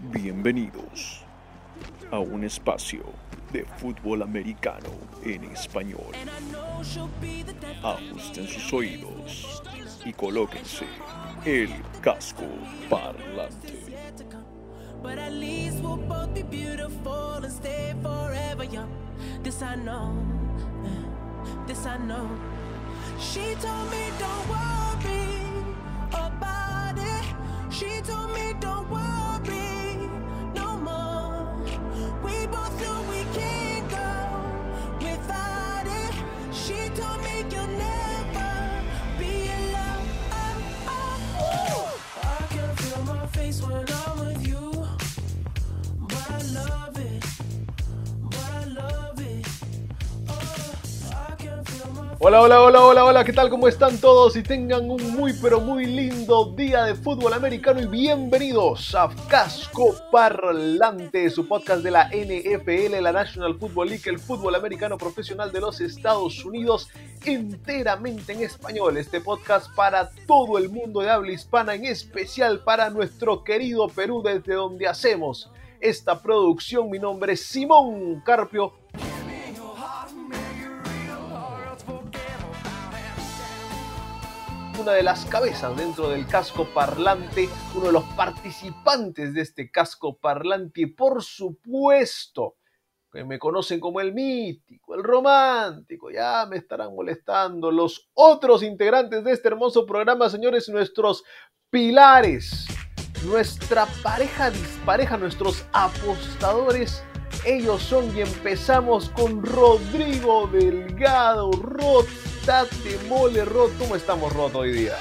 Bienvenidos a un espacio de fútbol americano en español. Ajusten sus oídos y colóquense el casco parlante. This I know. She told me don't worry She told me Hola, hola, hola, hola, hola, ¿qué tal? ¿Cómo están todos? Y tengan un muy, pero muy lindo día de fútbol americano y bienvenidos a Casco Parlante, su podcast de la NFL, la National Football League, el fútbol americano profesional de los Estados Unidos, enteramente en español. Este podcast para todo el mundo de habla hispana, en especial para nuestro querido Perú, desde donde hacemos esta producción. Mi nombre es Simón Carpio. Una de las cabezas dentro del casco parlante, uno de los participantes de este casco parlante y por supuesto que me conocen como el mítico, el romántico, ya me estarán molestando los otros integrantes de este hermoso programa, señores, nuestros pilares, nuestra pareja dispareja, nuestros apostadores ellos son y empezamos con Rodrigo Delgado, Rod, Tate Mole, Rod. ¿Cómo estamos, Rod, hoy día?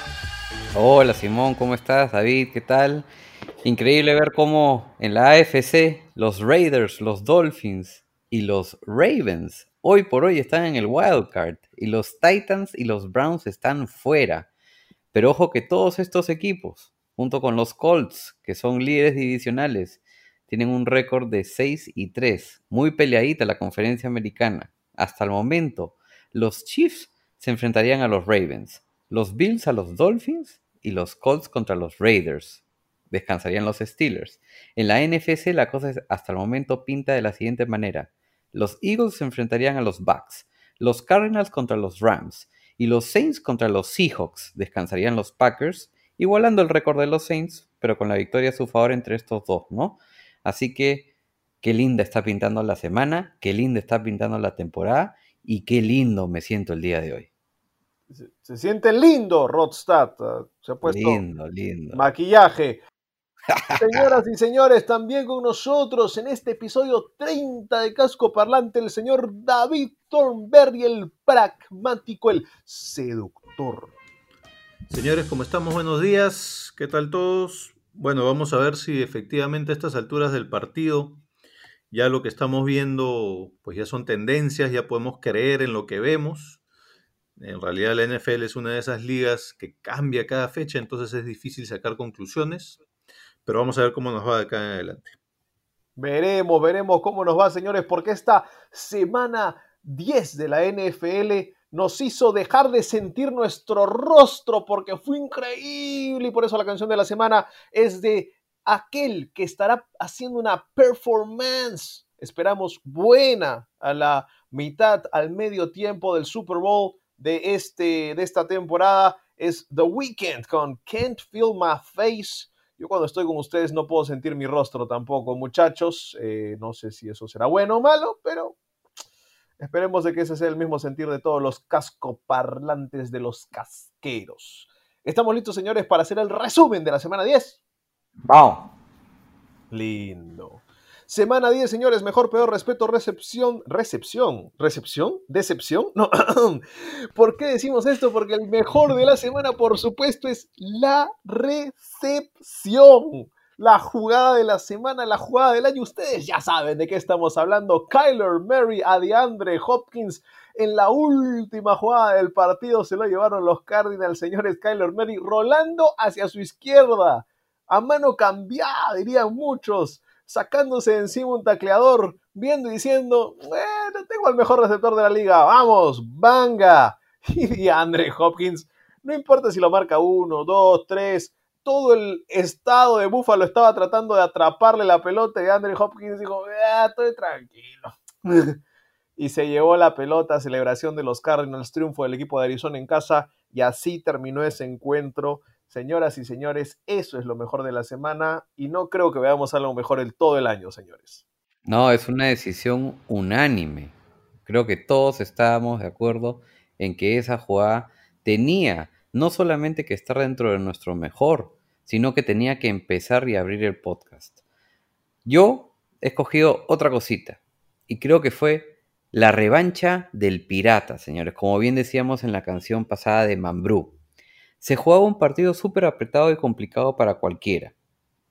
Hola Simón, ¿cómo estás? David, ¿qué tal? Increíble ver cómo en la AFC los Raiders, los Dolphins y los Ravens hoy por hoy están en el wild card y los Titans y los Browns están fuera. Pero ojo que todos estos equipos, junto con los Colts, que son líderes divisionales, tienen un récord de 6 y 3. Muy peleadita la conferencia americana. Hasta el momento, los Chiefs se enfrentarían a los Ravens, los Bills a los Dolphins y los Colts contra los Raiders. Descansarían los Steelers. En la NFC la cosa hasta el momento pinta de la siguiente manera. Los Eagles se enfrentarían a los Bucks, los Cardinals contra los Rams y los Saints contra los Seahawks. Descansarían los Packers, igualando el récord de los Saints, pero con la victoria a su favor entre estos dos, ¿no? Así que qué linda está pintando la semana, qué linda está pintando la temporada y qué lindo me siento el día de hoy. Se, siente lindo, Rodstad. Se ha puesto lindo, lindo. maquillaje. Señoras y señores, también con nosotros en este episodio 30 de Casco Parlante, el señor David Thornberry, el pragmático, el seductor. Señores, ¿cómo estamos? Buenos días. ¿Qué tal todos? Bueno, vamos a ver si efectivamente a estas alturas del partido ya lo que estamos viendo, pues ya son tendencias, ya podemos creer en lo que vemos. En realidad la NFL es una de esas ligas que cambia cada fecha, entonces es difícil sacar conclusiones, pero vamos a ver cómo nos va de acá en adelante. Veremos, veremos cómo nos va, señores, porque esta semana 10 de la NFL nos hizo dejar de sentir nuestro rostro porque fue increíble y por eso la canción de la semana es de aquel que estará haciendo una performance, esperamos buena a la mitad, al medio tiempo del Super Bowl de, este, de esta temporada, es The Weeknd con Can't Feel My Face. Yo cuando estoy con ustedes no puedo sentir mi rostro tampoco, muchachos. Eh, no sé si eso será bueno o malo, pero Esperemos de que ese sea el mismo sentir de todos los cascoparlantes de los casqueros. ¿Estamos listos, señores, para hacer el resumen de la semana 10? Vamos. Lindo. Semana 10, señores, mejor, peor, respeto, recepción, recepción, recepción, decepción. No, ¿por qué decimos esto? Porque el mejor de la semana, por supuesto, es la recepción la jugada de la semana, la jugada del año. Ustedes ya saben de qué estamos hablando. Kyler Murray a DeAndre Hopkins en la última jugada del partido se lo llevaron los Cardinals, señores. Kyler Murray rolando hacia su izquierda, a mano cambiada, dirían muchos, sacándose encima un tacleador, viendo y diciendo: Bueno, tengo al mejor receptor de la liga, vamos, banga. Y DeAndre Hopkins, no importa si lo marca uno, dos, tres todo el estado de Buffalo estaba tratando de atraparle la pelota y Andrew Hopkins dijo, ah, estoy tranquilo. y se llevó la pelota, celebración de los Cardinals, triunfo del equipo de Arizona en casa y así terminó ese encuentro. Señoras y señores, eso es lo mejor de la semana y no creo que veamos algo mejor el todo el año, señores. No, es una decisión unánime. Creo que todos estábamos de acuerdo en que esa jugada tenía no solamente que estar dentro de nuestro mejor, sino que tenía que empezar y abrir el podcast. Yo he escogido otra cosita y creo que fue la revancha del pirata, señores, como bien decíamos en la canción pasada de Mambrú. Se jugaba un partido súper apretado y complicado para cualquiera,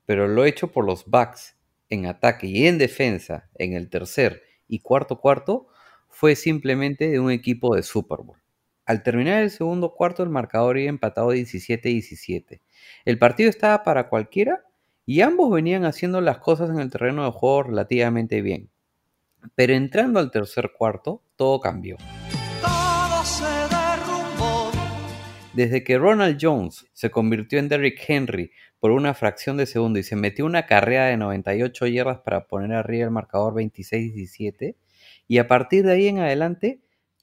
pero lo hecho por los Bucks en ataque y en defensa en el tercer y cuarto cuarto fue simplemente de un equipo de Super Bowl. Al terminar el segundo cuarto, el marcador iba empatado 17-17. El partido estaba para cualquiera y ambos venían haciendo las cosas en el terreno de juego relativamente bien. Pero entrando al tercer cuarto, todo cambió. Desde que Ronald Jones se convirtió en Derrick Henry por una fracción de segundo y se metió una carrera de 98 yardas para poner arriba el marcador 26-17, y a partir de ahí en adelante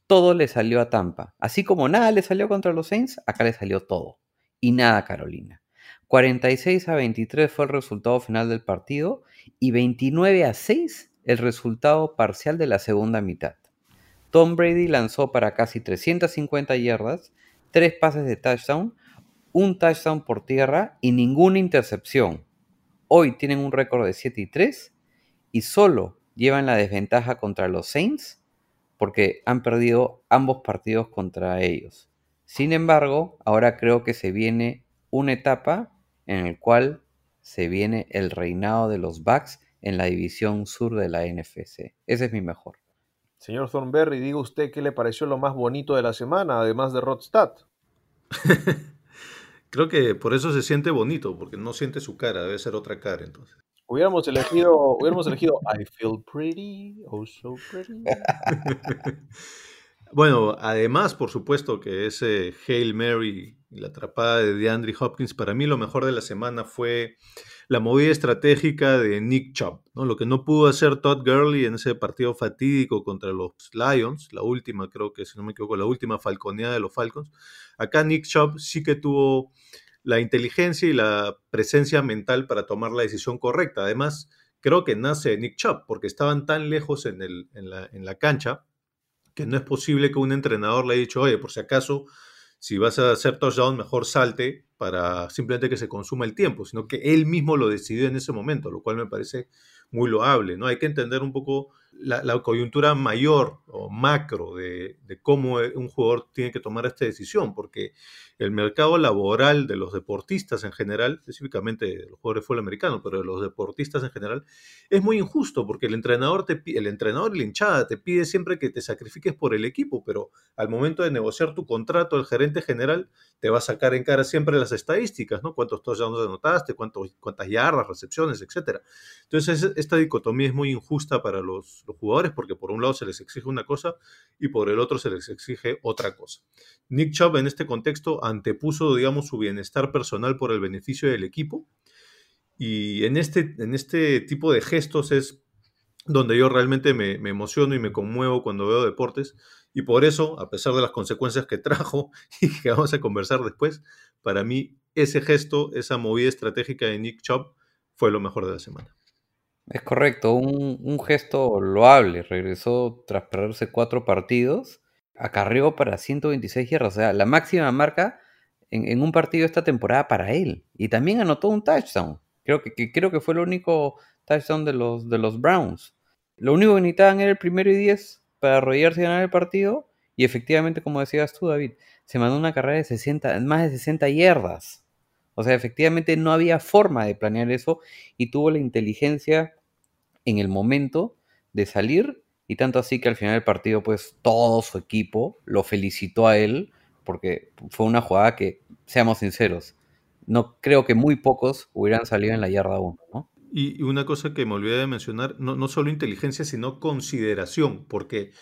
todo le salió a Tampa. Así como nada le salió contra los Saints, acá le salió todo. Y nada Carolina. 46 a 23 fue el resultado final del partido y 29 a 6 el resultado parcial de la segunda mitad. Tom Brady lanzó para casi 350 yardas, 3 pases de touchdown, un touchdown por tierra y ninguna intercepción. Hoy tienen un récord de 7 y 3 y solo llevan la desventaja contra los Saints porque han perdido ambos partidos contra ellos. Sin embargo, ahora creo que se viene una etapa en la cual se viene el reinado de los Bucks en la división sur de la NFC. Ese es mi mejor. Señor Thornberry, diga usted qué le pareció lo más bonito de la semana, además de Rodstad. Creo que por eso se siente bonito, porque no siente su cara, debe ser otra cara entonces. Hubiéramos elegido, hubiéramos elegido I feel pretty, oh so pretty. bueno, además, por supuesto, que ese Hail Mary y la atrapada de DeAndre Hopkins, para mí lo mejor de la semana fue la movida estratégica de Nick Chubb, ¿no? Lo que no pudo hacer Todd Gurley en ese partido fatídico contra los Lions, la última, creo que si no me equivoco, la última falconeada de los Falcons. Acá Nick Chubb sí que tuvo la inteligencia y la presencia mental para tomar la decisión correcta. Además, creo que nace Nick Chubb, porque estaban tan lejos en, el, en, la, en la cancha que no es posible que un entrenador le haya dicho, oye, por si acaso, si vas a hacer touchdown, mejor salte para simplemente que se consuma el tiempo, sino que él mismo lo decidió en ese momento, lo cual me parece muy loable, ¿no? Hay que entender un poco la, coyuntura mayor o macro de, cómo un jugador tiene que tomar esta decisión, porque el mercado laboral de los deportistas en general, específicamente los jugadores de fútbol americano, pero de los deportistas en general, es muy injusto porque el entrenador, te, el entrenador y la hinchada te pide siempre que te sacrifiques por el equipo, pero al momento de negociar tu contrato, el gerente general te va a sacar en cara siempre las estadísticas, ¿no? Cuántos touchdowns anotaste, cuántos, cuántas yardas, recepciones, etc. Entonces, esta dicotomía es muy injusta para los, los jugadores porque por un lado se les exige una cosa y por el otro se les exige otra cosa. Nick Chubb en este contexto antepuso, digamos, su bienestar personal por el beneficio del equipo. Y en este, en este tipo de gestos es donde yo realmente me, emociono y me conmuevo cuando veo deportes. Y por eso, a pesar de las consecuencias que trajo y que vamos a conversar después, para mí ese gesto, esa movida estratégica de Nick Chubb fue lo mejor de la semana. Es correcto, un, un gesto loable. Regresó tras perderse cuatro partidos, acarreó para 126 yardas, o sea, la máxima marca en, un partido esta temporada para él. Y también anotó un touchdown. Creo que, creo que fue el único touchdown de los, de los Browns. Lo único que necesitaban era el primero y diez para arrodillarse y ganar el partido. Y efectivamente, como decías tú, David, se mandó una carrera de 60, más de 60 yardas. O sea, efectivamente no había forma de planear eso y tuvo la inteligencia en el momento de salir y tanto así que al final del partido pues todo su equipo lo felicitó a él porque fue una jugada que, seamos sinceros, no creo que muy pocos hubieran salido en la yarda 1, ¿no? Y una cosa que me olvidé de mencionar, no, no solo inteligencia, sino consideración, porque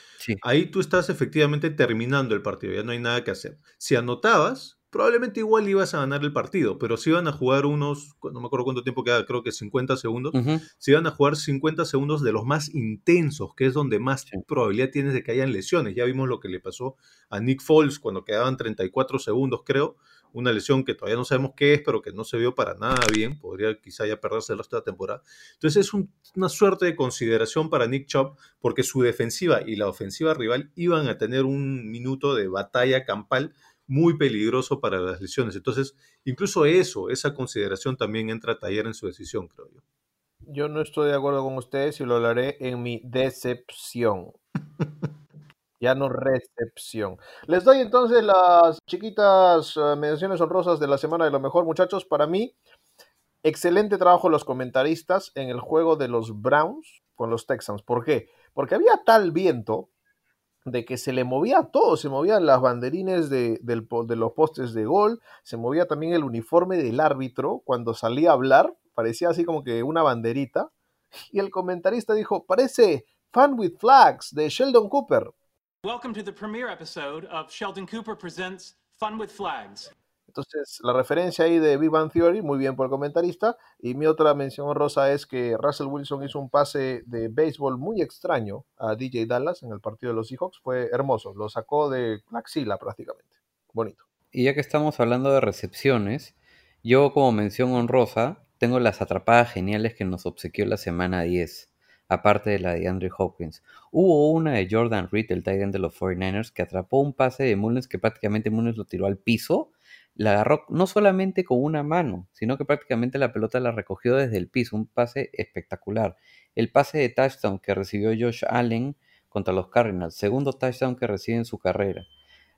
ahí tú estás efectivamente terminando el partido, ya no hay nada que hacer. Si anotabas, probablemente igual ibas a ganar el partido, pero si iban a jugar unos, no me acuerdo cuánto tiempo queda, creo que 50 segundos, si iban a jugar 50 segundos de los más intensos, que es donde más Sí. probabilidad tienes de que hayan lesiones. Ya vimos lo que le pasó a Nick Foles cuando quedaban 34 segundos, creo, una lesión que todavía no sabemos qué es, pero que no se vio para nada bien, podría quizá ya perderse el resto de la temporada. Entonces es un- una suerte de consideración para Nick Chubb, porque su defensiva y la ofensiva rival iban a tener un minuto de batalla campal muy peligroso para las lesiones. Entonces, incluso eso, esa consideración también entra a taller en su decisión, creo yo. Yo no estoy de acuerdo con ustedes y lo hablaré en mi decepción. Ya no recepción. Les doy entonces las chiquitas eh, menciones honrosas de la semana de lo mejor, muchachos. Para mí, excelente trabajo los comentaristas en el juego de los Browns con los Texans. ¿Por qué? Porque había tal viento de que se le movía todo, se movían las banderines de, de los postes de gol, se movía también el uniforme del árbitro cuando salía a hablar, parecía así como que una banderita, y el comentarista dijo, parece Fun with Flags de Sheldon Cooper. Welcome to the premiere episode of Sheldon Cooper Presents Fun with Flags. Entonces, la referencia ahí de Big Bang Theory, muy bien por el comentarista. Y mi otra mención honrosa es que Russell Wilson hizo un pase de béisbol muy extraño a DJ Dallas en el partido de los Seahawks. Fue hermoso, lo sacó de la axila prácticamente. Bonito. Y ya que estamos hablando de recepciones, yo como mención honrosa tengo las atrapadas geniales que nos obsequió la semana 10, aparte de la de Andrew Hopkins. Hubo una de Jordan Reed, el tight end de los 49ers, que atrapó un pase de Mullens que prácticamente Mullens lo tiró al piso, la agarró no solamente con una mano, sino que prácticamente la pelota la recogió desde el piso, un pase espectacular. El pase de touchdown que recibió Josh Allen contra los Cardinals, segundo touchdown que recibe en su carrera.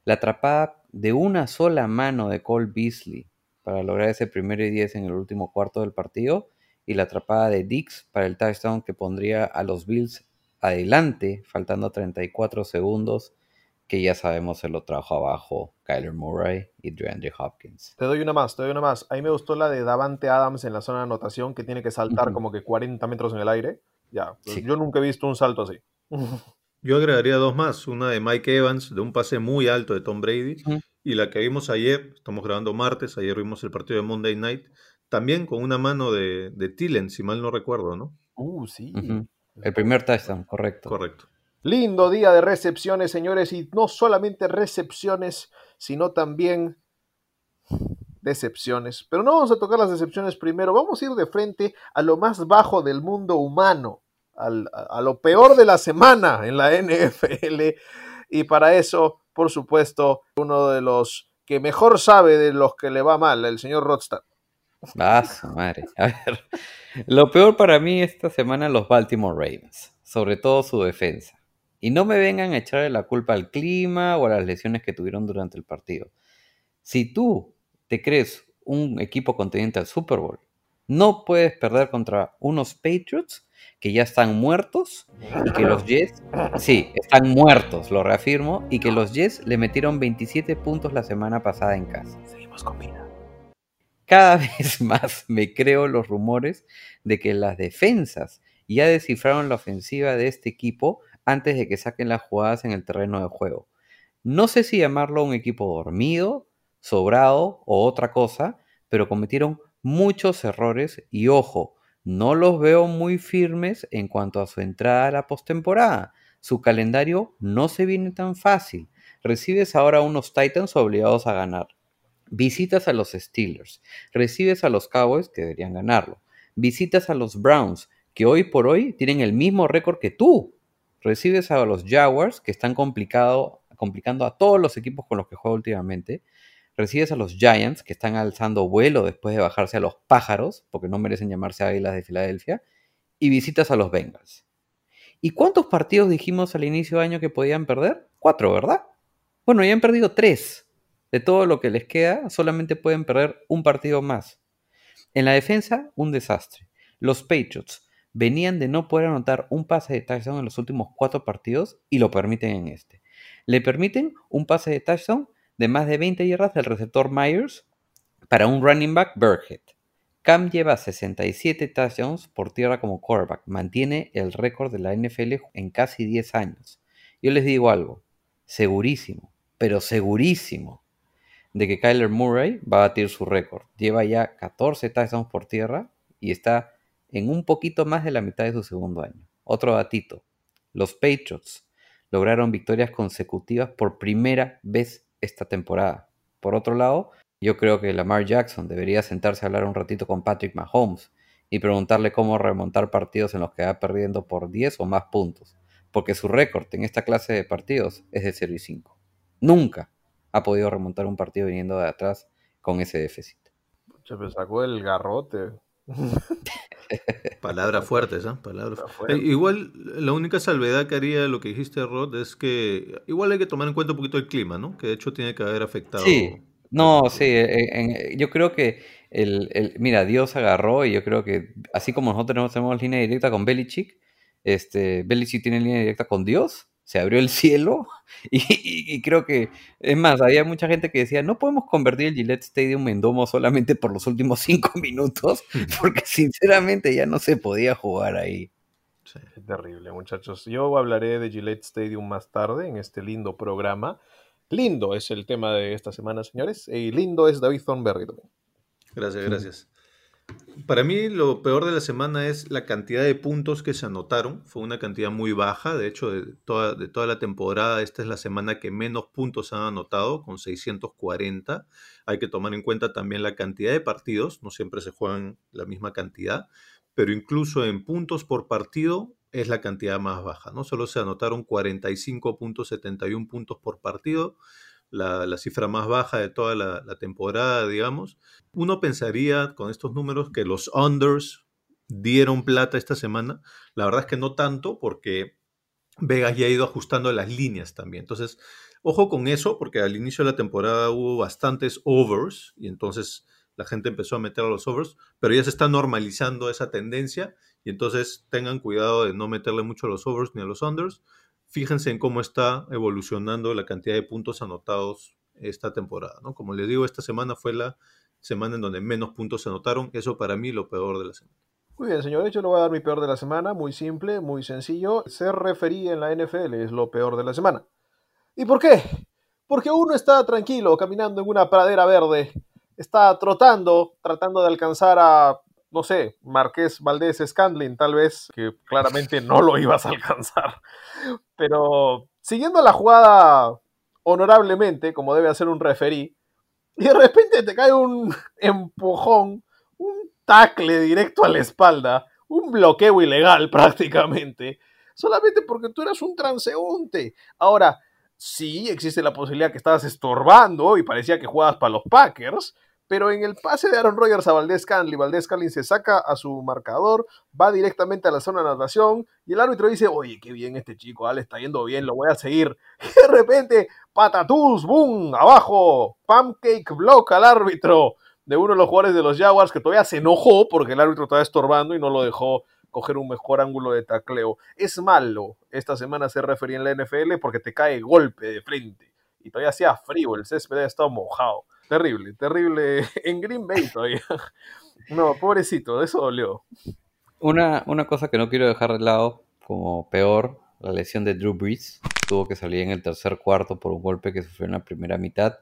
La atrapada de una sola mano de Cole Beasley para lograr ese primero y 10 en el último cuarto del partido y la atrapada de Dix para el touchdown que pondría a los Bills adelante, faltando 34 segundos, que ya sabemos se lo trajo abajo Kyler Murray y DeAndre Hopkins. Te doy una más, te doy una más. A mí me gustó la de Davante Adams en la zona de anotación que tiene que saltar como que 40 metros en el aire. Ya, pues Sí. yo nunca he visto un salto así. Yo agregaría dos más, una de Mike Evans, de un pase muy alto de Tom Brady, y la que vimos ayer, estamos grabando martes, ayer vimos el partido de Monday Night, también con una mano de, de Tillen, si mal no recuerdo, ¿no? Uh, sí. El primer touchdown, correcto. Correcto. Lindo día de recepciones, señores, y no solamente recepciones, sino también decepciones. Pero no vamos a tocar las decepciones primero, vamos a ir de frente a lo más bajo del mundo humano, al- a, lo peor de la semana en la NFL. Y para eso, por supuesto, uno de los que mejor sabe de los que le va mal, el señor Rodstad. Ah, su madre. A ver, lo peor para mí esta semana los Baltimore Ravens, sobre todo su defensa. Y no me vengan a echarle la culpa al clima o a las lesiones que tuvieron durante el partido. Si tú te crees un equipo contendiente al Super Bowl, no puedes perder contra unos Patriots que ya están muertos y que los Jets, sí, están muertos, lo reafirmo, y que los Jets le metieron 27 puntos la semana pasada en casa. Seguimos con vida. Cada vez más me creo los rumores de que las defensas ya descifraron la ofensiva de este equipo antes de que saquen las jugadas en el terreno de juego. No sé si llamarlo un equipo dormido, sobrado o otra cosa, pero cometieron muchos errores y ojo, no los veo muy firmes en cuanto a su entrada a la postemporada. Su calendario no se viene tan fácil. Recibes ahora unos Titans obligados a ganar. Visitas a los Steelers, recibes a los Cowboys que deberían ganarlo. Visitas a los Browns, que hoy por hoy tienen el mismo récord que tú. Recibes a los Jaguars, que están complicado, complicando a todos los equipos con los que juego últimamente. Recibes a los Giants, que están alzando vuelo después de bajarse a los pájaros, porque no merecen llamarse Águilas de Filadelfia. Y visitas a los Bengals. ¿Y cuántos partidos dijimos al inicio de año que podían perder? Cuatro, ¿verdad? Bueno, ya han perdido tres. De todo lo que les queda, solamente pueden perder un partido más. En la defensa, un desastre. Los Patriots venían de no poder anotar un pase de touchdown en los últimos cuatro partidos y lo permiten en este. Le permiten un pase de touchdown de más de 20 yardas del receptor Myers para un running back Burkhead. Cam lleva 67 touchdowns por tierra como quarterback. Mantiene el récord de la NFL en casi 10 años. Yo les digo algo, segurísimo, pero segurísimo. de que Kyler Murray va a batir su récord. Lleva ya 14 touchdowns por tierra y está en un poquito más de la mitad de su segundo año. Otro datito. Los Patriots lograron victorias consecutivas por primera vez esta temporada. Por otro lado, yo creo que Lamar Jackson debería sentarse a hablar un ratito con Patrick Mahomes y preguntarle cómo remontar partidos en los que va perdiendo por 10 o más puntos, porque su récord en esta clase de partidos es de 0 y 5. Nunca ha podido remontar un partido viniendo de atrás con ese déficit. Se me sacó el garrote. Palabras fuertes, ¿ah? Palabras fuertes. Eh, igual, la única salvedad que haría lo que dijiste, Rod, es que igual hay que tomar en cuenta un poquito el clima, ¿no? Que de hecho tiene que haber afectado. Sí, no, sí, eh, yo creo que el, el, mira, Dios agarró y yo creo que así como nosotros tenemos línea directa con Belichick, este, Belichick tiene línea directa con Dios se abrió el cielo y, creo que, es más, había mucha gente que decía, no podemos convertir el Gillette Stadium en domo solamente por los últimos cinco minutos, porque sinceramente ya no se podía jugar ahí. Sí, terrible, muchachos. Yo hablaré de Gillette Stadium más tarde en este lindo programa. Lindo es el tema de esta semana, señores, y lindo es David Thornberry también. Gracias, gracias. Para mí lo peor de la semana es la cantidad de puntos que se anotaron. Fue una cantidad muy baja. De hecho, de toda, de toda la temporada, esta es la semana que menos puntos se han anotado, con 640. Hay que tomar en cuenta también la cantidad de partidos. No siempre se juegan la misma cantidad. Pero incluso en puntos por partido es la cantidad más baja. No solo se anotaron 45.71 puntos por partido, la, cifra más baja de toda la, temporada, digamos. Uno pensaría con estos números que los unders dieron plata esta semana. La verdad es que no tanto porque Vegas ya ha ido ajustando las líneas también. Entonces, ojo con eso porque al inicio de la temporada hubo bastantes overs y entonces la gente empezó a meter a los overs, pero ya se está normalizando esa tendencia y entonces tengan cuidado de no meterle mucho a los overs ni a los unders fíjense en cómo está evolucionando la cantidad de puntos anotados esta temporada. Como les digo, esta semana fue la semana en donde menos puntos se anotaron. Eso para mí lo peor de la semana. Muy bien, señores, yo le voy a dar mi peor de la semana, muy simple, muy sencillo. Ser referí en la NFL es lo peor de la semana. ¿Y por qué? Porque uno está tranquilo, caminando en una pradera verde, está trotando, tratando de alcanzar a no sé, Marqués Valdés Scandlin, tal vez, que claramente no lo ibas a alcanzar. Pero siguiendo la jugada honorablemente, como debe hacer un referí, y de repente te cae un empujón, un tacle directo a la espalda, un bloqueo ilegal prácticamente, solamente porque tú eras un transeúnte. Ahora, sí existe la posibilidad que estabas estorbando y parecía que jugabas para los Packers, pero en el pase de Aaron Rodgers a Valdés Canley, Valdés Canley se saca a su marcador, va directamente a la zona de natación y el árbitro dice, oye, qué bien este chico, está yendo bien, lo voy a seguir. Y de repente, patatús, boom, abajo, pancake block al árbitro de uno de los jugadores de los Jaguars que todavía se enojó porque el árbitro estaba estorbando y no lo dejó coger un mejor ángulo de tacleo. Es malo esta semana ser refería en la NFL porque te cae golpe de frente y todavía hacía frío, el césped estado mojado. Terrible, terrible. En Green Bay todavía. No, pobrecito, eso dolió. Una, una cosa que no quiero dejar de lado, como peor, la lesión de Drew Brees. Tuvo que salir en el tercer cuarto por un golpe que sufrió en la primera mitad.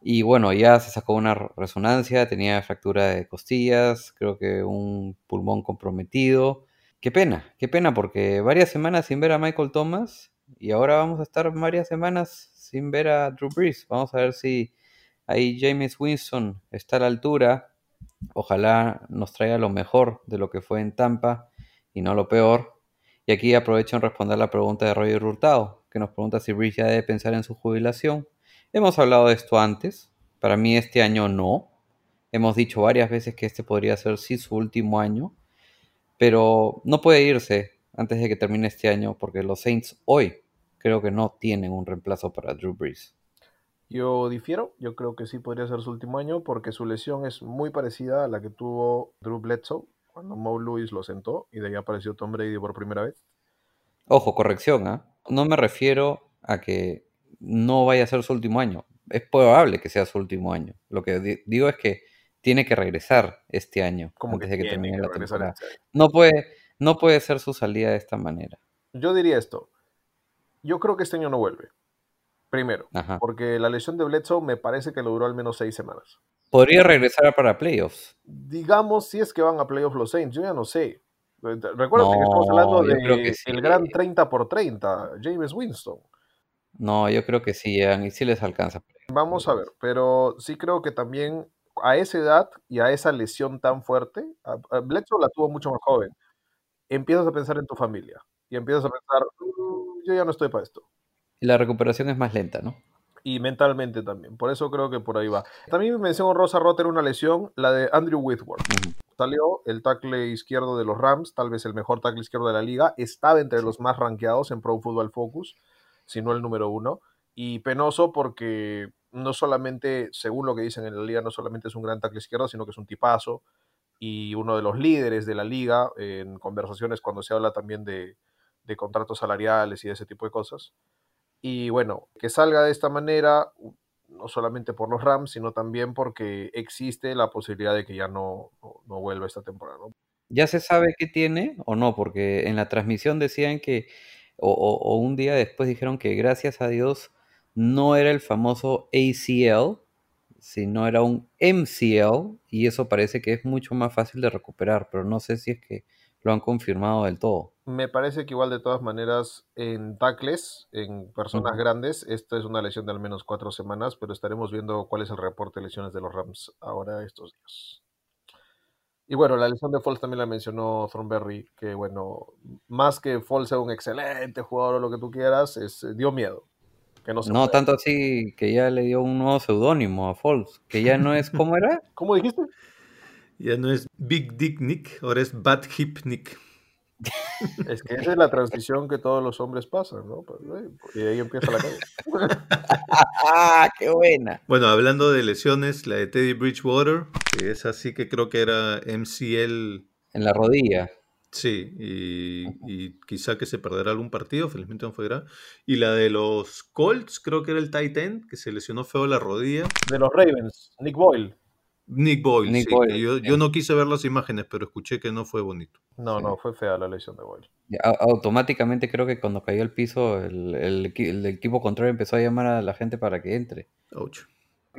Y bueno, ya se sacó una resonancia, tenía fractura de costillas, creo que un pulmón comprometido. Qué pena, qué pena, porque varias semanas sin ver a Michael Thomas y ahora vamos a estar varias semanas sin ver a Drew Brees. Vamos a ver si Ahí James Winston está a la altura. Ojalá nos traiga lo mejor de lo que fue en Tampa y no lo peor. Y aquí aprovecho en responder la pregunta de Roger Hurtado, que nos pregunta si Bridge ya debe pensar en su jubilación. Hemos hablado de esto antes. Para mí este año no. Hemos dicho varias veces que este podría ser sí su último año. Pero no puede irse antes de que termine este año porque los Saints hoy creo que no tienen un reemplazo para Drew Brees. Yo difiero, yo creo que sí podría ser su último año porque su lesión es muy parecida a la que tuvo Drew Bledsoe cuando Mo Lewis lo sentó y de ahí apareció Tom Brady por primera vez. Ojo, corrección, ¿ah? No me refiero a que no vaya a ser su último año. Es probable que sea su último año. Lo que digo es que tiene que regresar este año como antes que de que termine la temporada. Este no puede, no puede ser su salida de esta manera. Yo diría esto. Yo creo que este año no vuelve. Primero, Ajá. porque la lesión de Bledsoe me parece que lo duró al menos seis semanas. Podría regresar para playoffs. Digamos, si es que van a playoff los Saints, yo ya no sé. Recuerda que estamos hablando yo de creo que sí. el gran 30 por 30, James Winston. No, yo creo que sí llegan y sí les alcanza. Vamos a ver, pero sí creo que también a esa edad y a esa lesión tan fuerte, Bledsoe la tuvo mucho más joven. Empiezas a pensar en tu familia y empiezas a pensar, "Mm, yo ya no estoy para esto. Y la recuperación es más lenta, ¿no? Y mentalmente también. Por eso creo que por ahí va. También me mencionó Rosa Rotter una lesión, la de Andrew Whitworth. Salió el tackle izquierdo de los Rams, tal vez el mejor tackle izquierdo de la liga. Estaba entre los más rankeados en Pro Football Focus, si no el número uno. Y penoso porque no solamente, según lo que dicen en la liga, no solamente es un gran tackle izquierdo, sino que es un tipazo y uno de los líderes de la liga en conversaciones cuando se habla también de, de contratos salariales y de ese tipo de cosas. Y bueno, que salga de esta manera, no solamente por los Rams, sino también porque existe la posibilidad de que ya no, no, vuelva esta temporada. ¿Ya se sabe qué tiene o no? Porque en la transmisión decían que, o, o- o un día después dijeron que gracias a Dios no era el famoso ACL, sino era un MCL, y eso parece que es mucho más fácil de recuperar, pero no sé si es que lo han confirmado del todo. Me parece que igual de todas maneras en tackles, en personas grandes, esta es una lesión de al menos cuatro semanas, pero estaremos viendo cuál es el reporte de lesiones de los Rams ahora estos días. Y bueno, la lesión de Foles también la mencionó Thornberry, que bueno, más que Foles sea un excelente jugador o lo que tú quieras, es, dio miedo. Que no se No tanto así que ya le dio un nuevo seudónimo a Foles, que ya no es, ¿cómo era? ¿Cómo dijiste? Ya no es Big Dick Nick, ahora es Bad Hip Nick. Es que esa es la transición que todos los hombres pasan, ¿no? Pues, y ahí empieza la calle. ¡Ah, qué buena! Bueno, hablando de lesiones, la de Teddy Bridgewater, que es así que creo que era MCL, En la rodilla. sí, y, y quizá que se perderá algún partido, felizmente no fue grave. Y la de los Colts, creo que era el tight end, que se lesionó feo la rodilla. De los Ravens, Nick Boyle. Nick Boyle, Nick sí, Boyle, yo, yo no quise ver las imágenes, pero escuché que no fue bonito. No, Sí. no, fue fea la lesión de Boyle. Automáticamente creo que cuando cayó al piso, el, el equi- el equipo contrario empezó a llamar a la gente para que entre. Ouch.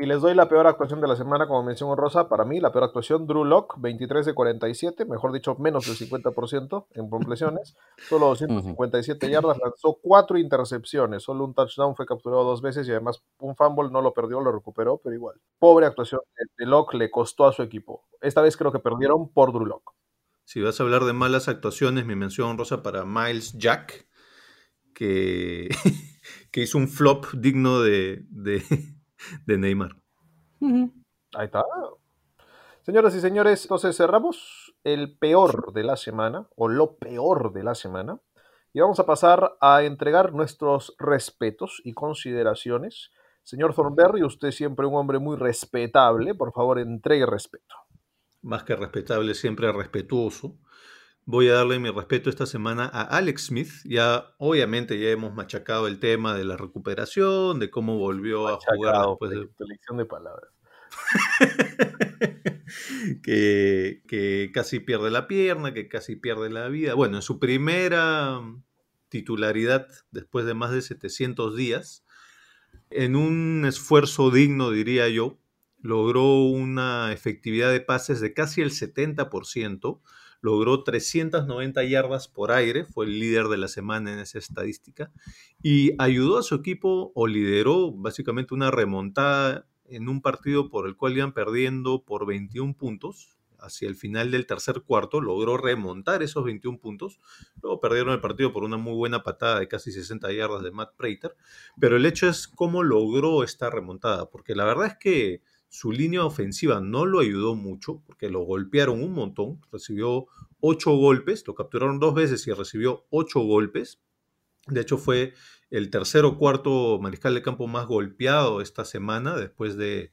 Y les doy la peor actuación de la semana, como mencionó Rosa. Para mí, la peor actuación, Drew Lock, 23 de 47, mejor dicho, menos del 50% en completiones. Solo 257 yardas, lanzó cuatro intercepciones. Solo un touchdown fue capturado dos veces y además un fumble no lo perdió, lo recuperó, pero igual. Pobre actuación de- de Lock le costó a su equipo. Esta vez creo que perdieron por Drew Lock. Si vas a hablar de malas actuaciones, mi mención honrosa para Miles Jack, que, que hizo un flop digno de, de, de Neymar. Ahí está. Señoras y señores, entonces cerramos el peor de la semana, o lo peor de la semana, y vamos a pasar a entregar nuestros respetos y consideraciones. Señor Thornberry, usted siempre un hombre muy respetable, por favor entregue respeto. Más que respetable, siempre respetuoso. Voy a darle mi respeto esta semana a Alex Smith. Ya, obviamente, ya hemos machacado el tema de la recuperación, de cómo volvió a jugar después de, tu elección de palabras. que, que casi pierde la pierna, que casi pierde la vida. Bueno, en su primera titularidad, después de más de 700 días, en un esfuerzo digno, diría yo, logró una efectividad de pases de casi el 70%, logró 390 yardas por aire, fue el líder de la semana en esa estadística, y ayudó a su equipo o lideró básicamente una remontada en un partido por el cual iban perdiendo por 21 puntos. Hacia el final del tercer cuarto logró remontar esos 21 puntos. Luego perdieron el partido por una muy buena patada de casi 60 yardas de Matt Prater. Pero el hecho es cómo logró esta remontada, porque la verdad es que su línea ofensiva no lo ayudó mucho, porque lo golpearon un montón. Recibió 8 golpes, lo capturaron dos veces y recibió 8 golpes. De hecho, fue el tercer o cuarto mariscal de campo más golpeado esta semana, después de,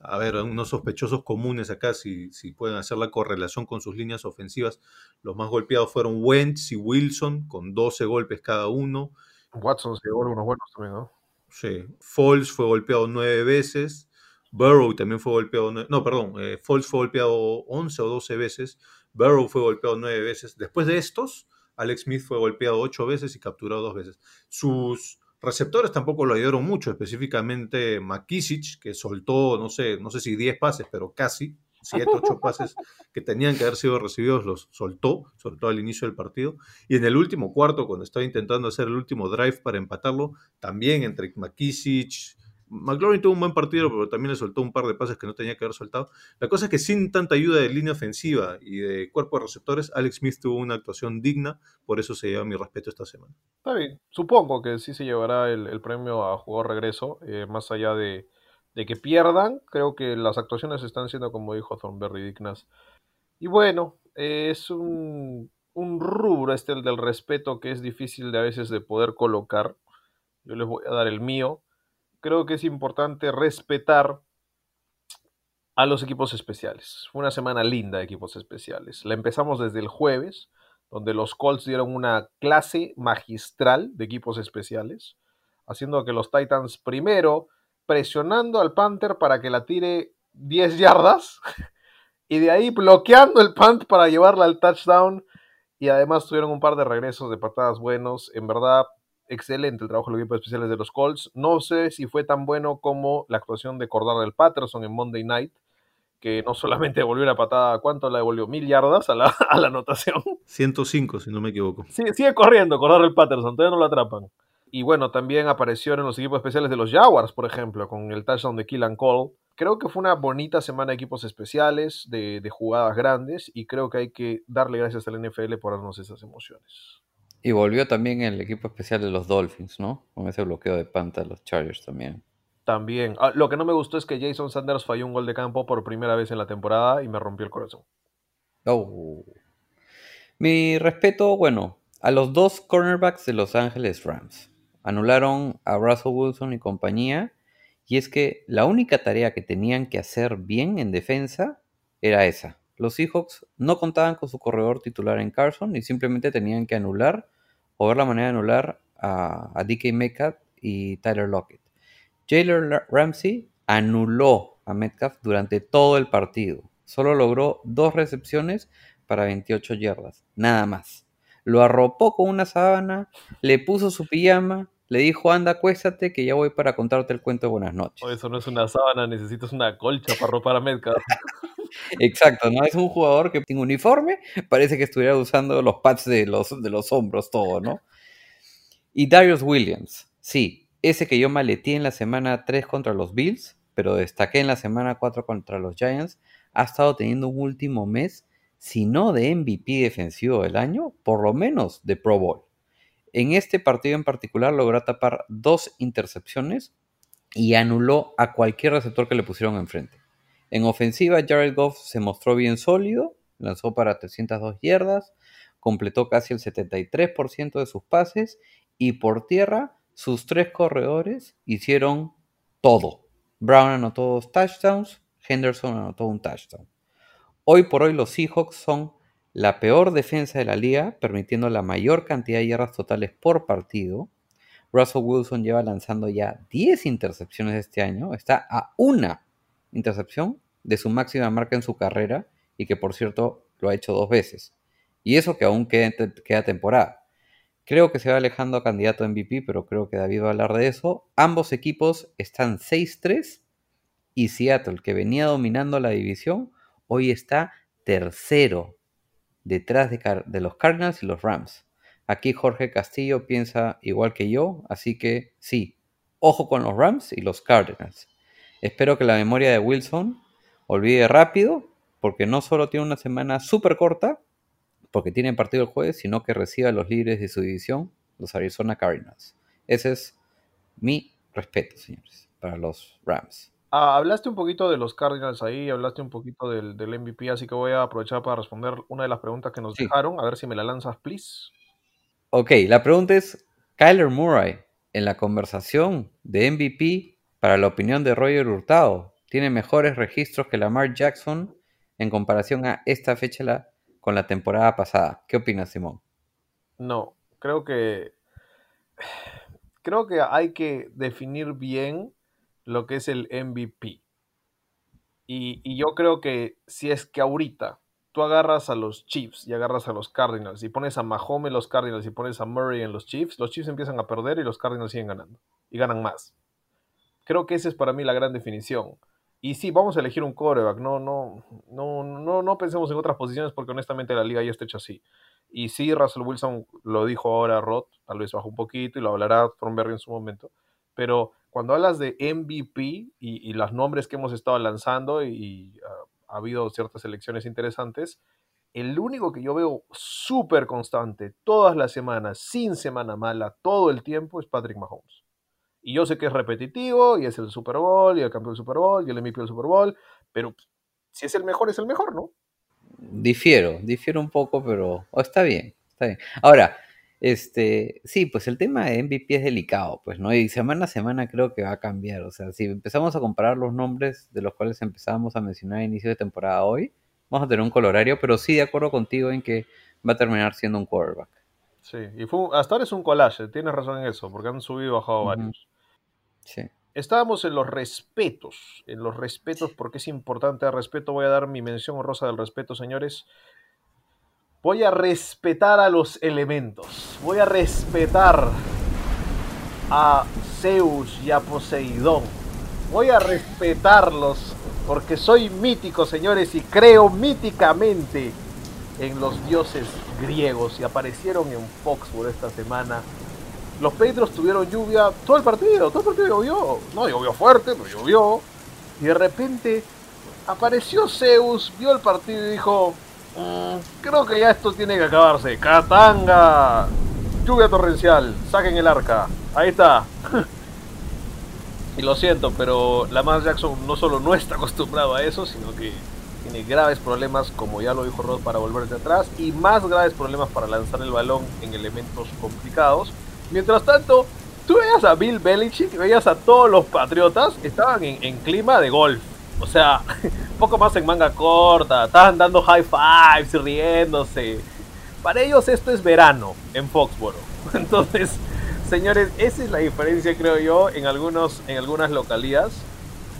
a ver, unos sospechosos comunes acá, si, si pueden hacer la correlación con sus líneas ofensivas. Los más golpeados fueron Wentz y Wilson, con 12 golpes cada uno. Watson se llevó unos buenos también, ¿no? Sí. Foles fue golpeado nueve veces. Burrow también fue golpeado. No, perdón. Eh, Foles fue golpeado 11 o 12 veces. Burrow fue golpeado nueve veces. Después de estos, Alex Smith fue golpeado ocho veces y capturado dos veces. Sus receptores tampoco lo ayudaron mucho, específicamente McKissick, que soltó, no sé, no sé si 10 pases, pero casi, 7, 8 pases que tenían que haber sido recibidos, los soltó, sobre todo al inicio del partido. Y en el último cuarto, cuando estaba intentando hacer el último drive para empatarlo, también entre McKissick, McLaurin tuvo un buen partido, pero también le soltó un par de pases que no tenía que haber soltado. La cosa es que sin tanta ayuda de línea ofensiva y de cuerpo de receptores, Alex Smith tuvo una actuación digna, por eso se lleva mi respeto esta semana. Está bien, supongo que sí se llevará el, premio a jugador regreso, eh, más allá de, que pierdan, creo que las actuaciones están siendo, como dijo Thornberry, dignas. Y bueno, es un, un rubro este el del respeto que es difícil de a veces de poder colocar. Yo les voy a dar el mío creo que es importante respetar a los equipos especiales. Fue una semana linda de equipos especiales. La empezamos desde el jueves, donde los Colts dieron una clase magistral de equipos especiales, haciendo que los Titans primero presionando al Panther para que la tire 10 yardas y de ahí bloqueando el punt para llevarla al touchdown y además tuvieron un par de regresos de patadas buenos. En verdad, excelente el trabajo de los equipos especiales de los Colts. No sé si fue tan bueno como la actuación de del Patterson en Monday Night, que no solamente devolvió una patada, ¿cuánto la devolvió? Mil yardas a la, a la anotación. 105, si no me equivoco. Sí, sigue corriendo el Patterson, todavía no lo atrapan. Y bueno, también aparecieron los equipos especiales de los Jaguars, por ejemplo, con el touchdown de Killan Cole. Creo que fue una bonita semana de equipos especiales, de, de jugadas grandes, y creo que hay que darle gracias al NFL por darnos esas emociones. Y volvió también el equipo especial de los Dolphins, ¿no? Con ese bloqueo de panta de los Chargers también. También. Ah, lo que no me gustó es que Jason Sanders falló un gol de campo por primera vez en la temporada y me rompió el corazón. Oh. Mi respeto, bueno, a los dos cornerbacks de Los Ángeles Rams. Anularon a Russell Wilson y compañía. Y es que la única tarea que tenían que hacer bien en defensa era esa. Los Seahawks no contaban con su corredor titular en Carson y simplemente tenían que anular o ver la manera de anular a, DK Metcalf y Tyler Lockett. Jalen Ramsey anuló a Metcalf durante todo el partido. Solo logró dos recepciones para 28 yardas, nada más. Lo arropó con una sábana, le puso su pijama, le dijo, anda, acuéstate que ya voy para contarte el cuento de buenas noches. eso no es una sábana, necesitas una colcha para arropar a Metcalf. Exacto, ¿no? Es un jugador que tiene uniforme, parece que estuviera usando los pads de los, de los hombros, todo, ¿no? Y Darius Williams, sí, ese que yo maleté en la semana 3 contra los Bills, pero destaqué en la semana 4 contra los Giants, ha estado teniendo un último mes, si no de MVP defensivo del año, por lo menos de Pro Bowl. En este partido en particular logró tapar dos intercepciones y anuló a cualquier receptor que le pusieron enfrente. En ofensiva, Jared Goff se mostró bien sólido, lanzó para 302 yardas, completó casi el 73% de sus pases y por tierra sus tres corredores hicieron todo. Brown anotó dos touchdowns, Henderson anotó un touchdown. Hoy por hoy los Seahawks son la peor defensa de la liga, permitiendo la mayor cantidad de yardas totales por partido. Russell Wilson lleva lanzando ya 10 intercepciones este año, está a una intercepción de su máxima marca en su carrera y que por cierto lo ha hecho dos veces. Y eso que aún queda, queda temporada. Creo que se va alejando a candidato a MVP, pero creo que David va a hablar de eso. Ambos equipos están 6-3 y Seattle, que venía dominando la división, hoy está tercero detrás de, los Cardinals y los Rams. Aquí Jorge Castillo piensa igual que yo, así que sí, ojo con los Rams y los Cardinals. Espero que la memoria de Wilson olvide rápido, porque no solo tiene una semana súper corta, porque tiene partido el jueves, sino que reciba a los líderes de su división, los Arizona Cardinals. Ese es mi respeto, señores, para los Rams. Ah, hablaste un poquito de los Cardinals ahí, hablaste un poquito del, del, MVP, así que voy a aprovechar para responder una de las preguntas que nos dejaron, a ver si me la lanzas, please. Ok, la pregunta es, Kyler Murray, en la conversación de MVP para la opinión de Roger Hurtado, tiene mejores registros que Lamar Jackson en comparación a esta fecha con la temporada pasada. ¿Qué opinas, Simón? No, creo que creo que hay que definir bien lo que es el MVP. Y, y, yo creo que si es que ahorita tú agarras a los Chiefs y agarras a los Cardinals y pones a Mahomes en los Cardinals y pones a Murray en los Chiefs, los Chiefs empiezan a perder y los Cardinals siguen ganando. Y ganan más. Creo que esa es para mí la gran definición. Y sí, vamos a elegir un quarterback. No, no, no, no, no pensemos en otras posiciones porque honestamente la liga ya está hecha así. Y sí, Russell Wilson lo dijo ahora Roth, tal vez bajó un poquito y lo hablará Thornberry en su momento. Pero cuando hablas de MVP y, los nombres que hemos estado lanzando y, uh, ha habido ciertas elecciones interesantes, el único que yo veo súper constante todas las semanas, sin semana mala, todo el tiempo, es Patrick Mahomes. Y yo sé que es repetitivo, y es el Super Bowl, y el campeón del Super Bowl, y el MVP del Super Bowl, pero si es el mejor, es el mejor, ¿no? Difiero, difiero un poco, pero oh, está bien, está bien. Ahora, este, sí, pues el tema de MVP es delicado, pues, ¿no? Y semana a semana creo que va a cambiar. O sea, si empezamos a comparar los nombres de los cuales empezábamos a mencionar a inicio de temporada hoy, vamos a tener un colorario, pero sí de acuerdo contigo en que va a terminar siendo un quarterback. Sí, y fue, hasta ahora es un collage, tienes razón en eso, porque han subido y bajado varios. Sí. Estábamos en los respetos, en los respetos, porque es importante el respeto. Voy a dar mi mención honrosa del respeto, señores. Voy a respetar a los elementos. Voy a respetar a Zeus y a Poseidón. Voy a respetarlos porque soy mítico, señores, y creo míticamente en los dioses griegos y aparecieron en Foxborough esta semana. Los Patriots tuvieron lluvia todo el partido, todo el partido llovió. No llovió fuerte, pero llovió. Y de repente apareció Zeus, vio el partido y dijo, "Mm, creo que ya esto tiene que acabarse. Katanga, lluvia torrencial, saquen el arca. Ahí está. y lo siento, pero Lamar Jackson no solo no está acostumbrado a eso, sino que tiene graves problemas, como ya lo dijo Rod, para volverse atrás y más graves problemas para lanzar el balón en elementos complicados. Mientras tanto, tú veías a Bill Belichick, veías a todos los patriotas, estaban en clima de golf. O sea, poco más en manga corta, estaban dando high fives, riéndose. Para ellos esto es verano en Foxborough. Entonces, señores, esa es la diferencia, creo yo, en, algunos, en algunas localidades.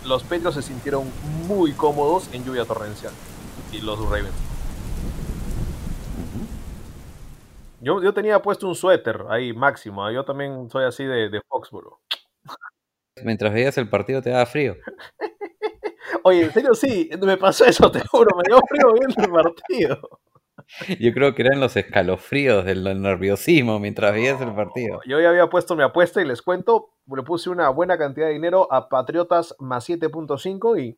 Los Patriots se sintieron muy cómodos en lluvia torrencial. Y los Ravens. Yo, yo tenía puesto un suéter ahí máximo. ¿eh? Yo también soy así de, de Foxborough. Mientras veías el partido te daba frío. Oye, en serio, sí, me pasó eso, te juro, me dio frío viendo el partido. Yo creo que eran los escalofríos del nerviosismo mientras veías el partido. Yo ya había puesto mi apuesta y les cuento, le puse una buena cantidad de dinero a Patriotas más 7.5 y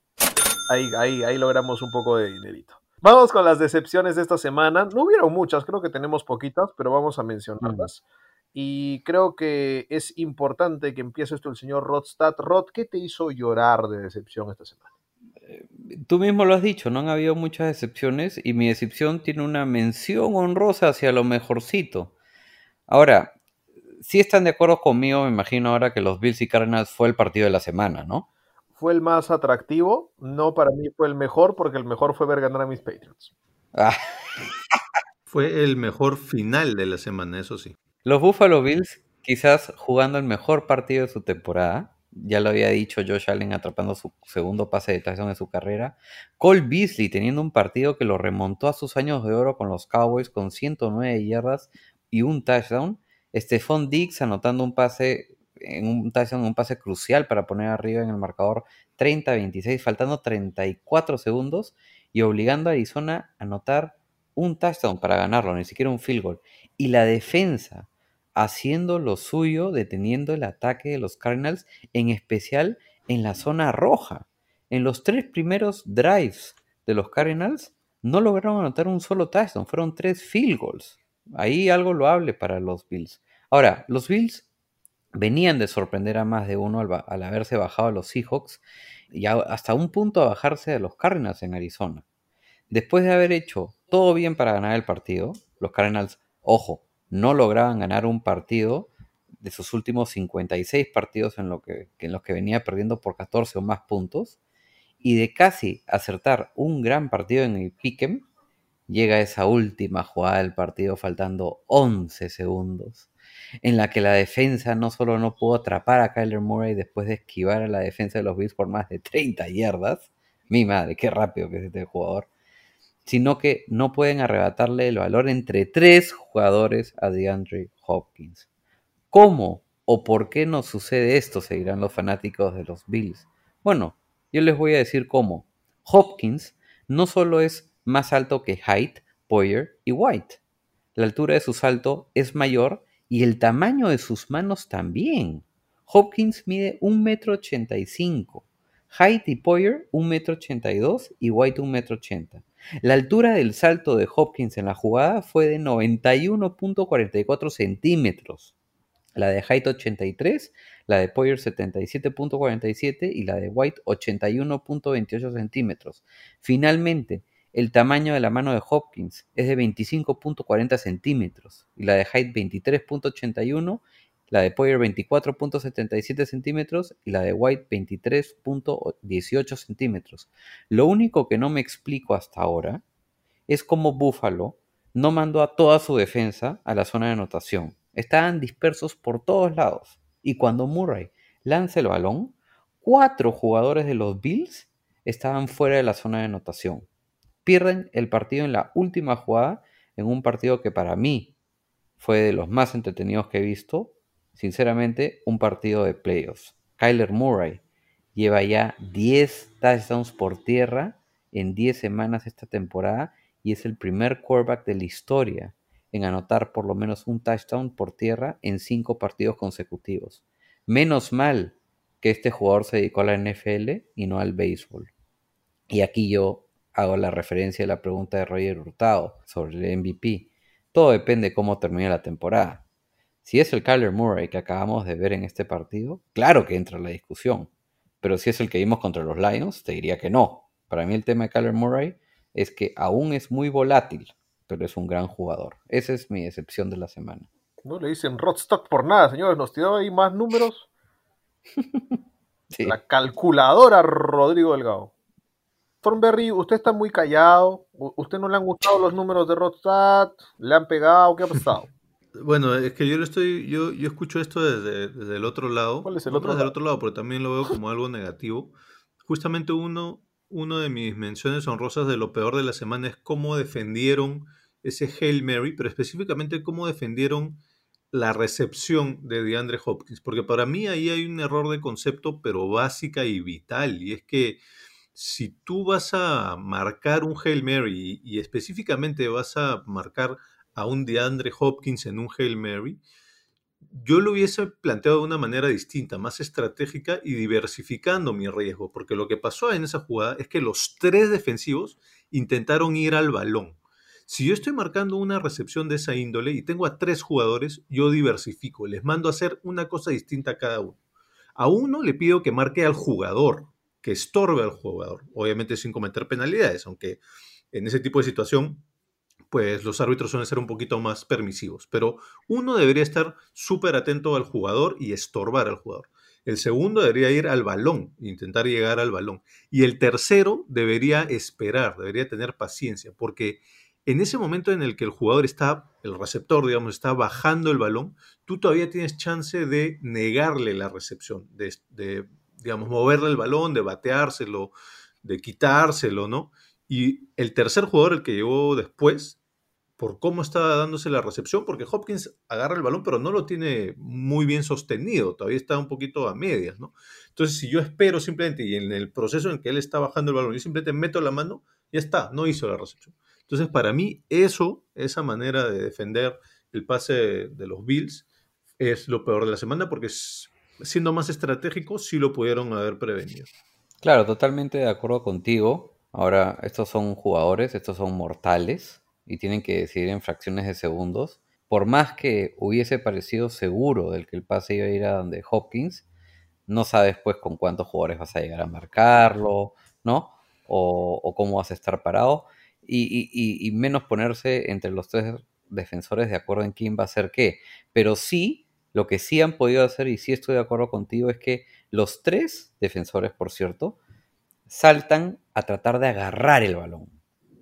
ahí, ahí, ahí logramos un poco de dinerito. Vamos con las decepciones de esta semana. No hubieron muchas, creo que tenemos poquitas, pero vamos a mencionarlas. Y creo que es importante que empiece esto el señor Rodstad. Rod, ¿qué te hizo llorar de decepción esta semana? Tú mismo lo has dicho, no han habido muchas decepciones y mi decepción tiene una mención honrosa hacia lo mejorcito. Ahora, si están de acuerdo conmigo, me imagino ahora que los Bills y Cardinals fue el partido de la semana, ¿no? Fue el más atractivo, no para mí fue el mejor, porque el mejor fue ver ganar a mis Patriots. Ah, Fue el mejor final de la semana, eso sí. los Buffalo Bills quizás jugando el mejor partido de su temporada. Ya lo había dicho Josh Allen atrapando su segundo pase de touchdown en su carrera. Cole Beasley teniendo un partido que lo remontó a sus años de oro con los Cowboys con 109 yardas y un touchdown. Stephon Diggs anotando un pase en un touchdown, un pase crucial para poner arriba en el marcador 30-26, faltando 34 segundos y obligando a Arizona a anotar un touchdown para ganarlo, ni siquiera un field goal. Y la defensa haciendo lo suyo, deteniendo el ataque de los Cardinals, en especial en la zona roja. En los tres primeros drives de los Cardinals no lograron anotar un solo touchdown, fueron tres field goals. Ahí algo loable para los Bills. Ahora, los Bills venían de sorprender a más de uno al, al haberse bajado a los Seahawks y a- hasta un punto a bajarse de los Cardinals en Arizona. Después de haber hecho todo bien para ganar el partido, los Cardinals, ojo, no lograban ganar un partido de sus últimos 56 partidos en, lo que, en los que venía perdiendo por 14 o más puntos, y de casi acertar un gran partido en el Pick'em, llega esa última jugada del partido faltando 11 segundos, en la que la defensa no solo no pudo atrapar a Kyler Murray después de esquivar a la defensa de los Bills por más de 30 yardas, mi madre, qué rápido que es este jugador, sino que no pueden arrebatarle el valor entre tres jugadores a DeAndre Hopkins. ¿Cómo o por qué no sucede esto? Se dirán los fanáticos de los Bills. Bueno, yo les voy a decir cómo. Hopkins no solo es más alto que Hyde, Poyer y White. La altura de su salto es mayor y el tamaño de sus manos también. Hopkins mide 1,85 m. Hyde y Poyer 1,82 m y White 1,80 m. La altura del salto de Hopkins en la jugada fue de 91.44 centímetros. La de Hyde 83, la de Poyer 77.47 y la de White 81.28 centímetros. Finalmente, el tamaño de la mano de Hopkins es de 25.40 centímetros y la de Hyde 23.81, la de Poyer 24.77 centímetros y la de White 23.18 centímetros. Lo único que no me explico hasta ahora es cómo Buffalo no mandó a toda su defensa a la zona de anotación. Estaban dispersos por todos lados. Y cuando Murray lanza el balón, cuatro jugadores de los Bills estaban fuera de la zona de anotación pierden el partido en la última jugada, en un partido que para mí fue de los más entretenidos que he visto. Sinceramente, un partido de playoffs. Kyler Murray lleva ya 10 touchdowns por tierra en 10 semanas esta temporada y es el primer quarterback de la historia en anotar por lo menos un touchdown por tierra en 5 partidos consecutivos. Menos mal que este jugador se dedicó a la NFL y no al béisbol. Y aquí yo hago la referencia a la pregunta de Roger Hurtado sobre el MVP. Todo depende de cómo termine la temporada. Si es el Kyler Murray que acabamos de ver en este partido, claro que entra en la discusión. Pero si es el que vimos contra los Lions, te diría que no. Para mí el tema de Kyler Murray es que aún es muy volátil, pero es un gran jugador. Esa es mi excepción de la semana. No le dicen Rodstock por nada, señores. Nos tiró ahí más números. La calculadora Rodrigo Delgado. Thornberry, usted está muy callado. ¿Usted no le han gustado los números de Rodstad? ¿Le han pegado? ¿Qué ha pasado? Bueno, es que yo lo estoy, yo, yo escucho esto desde, el otro lado. ¿Cuál es el otro desde lado? el otro lado, pero también lo veo como algo negativo. Justamente uno, uno de mis menciones honrosas de lo peor de la semana es cómo defendieron ese Hail Mary, pero específicamente cómo defendieron la recepción de DeAndre Hopkins, porque para mí ahí hay un error de concepto, pero básica y vital, y es que si tú vas a marcar un Hail Mary y, específicamente vas a marcar a un DeAndre Hopkins en un Hail Mary, yo lo hubiese planteado de una manera distinta, más estratégica y diversificando mi riesgo, porque lo que pasó en esa jugada es que los tres defensivos intentaron ir al balón. Si yo estoy marcando una recepción de esa índole y tengo a tres jugadores, yo diversifico, les mando a hacer una cosa distinta a cada uno. A uno le pido que marque al jugador, que estorbe al jugador, obviamente sin cometer penalidades, aunque en ese tipo de situación, pues los árbitros suelen ser un poquito más permisivos, pero uno debería estar súper atento al jugador y estorbar al jugador. El segundo debería ir al balón, intentar llegar al balón. Y el tercero debería esperar, debería tener paciencia, porque en ese momento en el que el jugador está, el receptor, digamos, está bajando el balón, tú todavía tienes chance de negarle la recepción, de, de digamos, moverle el balón, de bateárselo, de quitárselo, ¿no? Y el tercer jugador, el que llegó después, por cómo estaba dándose la recepción, porque Hopkins agarra el balón, pero no lo tiene muy bien sostenido, todavía está un poquito a medias, ¿no? Entonces, si yo espero simplemente, y en el proceso en que él está bajando el balón, yo simplemente meto la mano, ya está, no hizo la recepción. Entonces, para mí, eso, esa manera de defender el pase de los Bills, es lo peor de la semana, porque siendo más estratégicos, sí lo pudieron haber prevenido. Claro, totalmente de acuerdo contigo. Ahora, estos son jugadores, estos son mortales y tienen que decidir en fracciones de segundos. Por más que hubiese parecido seguro del que el pase iba a ir a donde Hopkins, no sabes pues con cuántos jugadores vas a llegar a marcarlo, ¿no? O, cómo vas a estar parado. Y, y, y, menos ponerse entre los tres defensores de acuerdo en quién va a hacer qué. Pero sí lo que sí han podido hacer, y sí estoy de acuerdo contigo, es que los tres defensores, por cierto, saltan a tratar de agarrar el balón.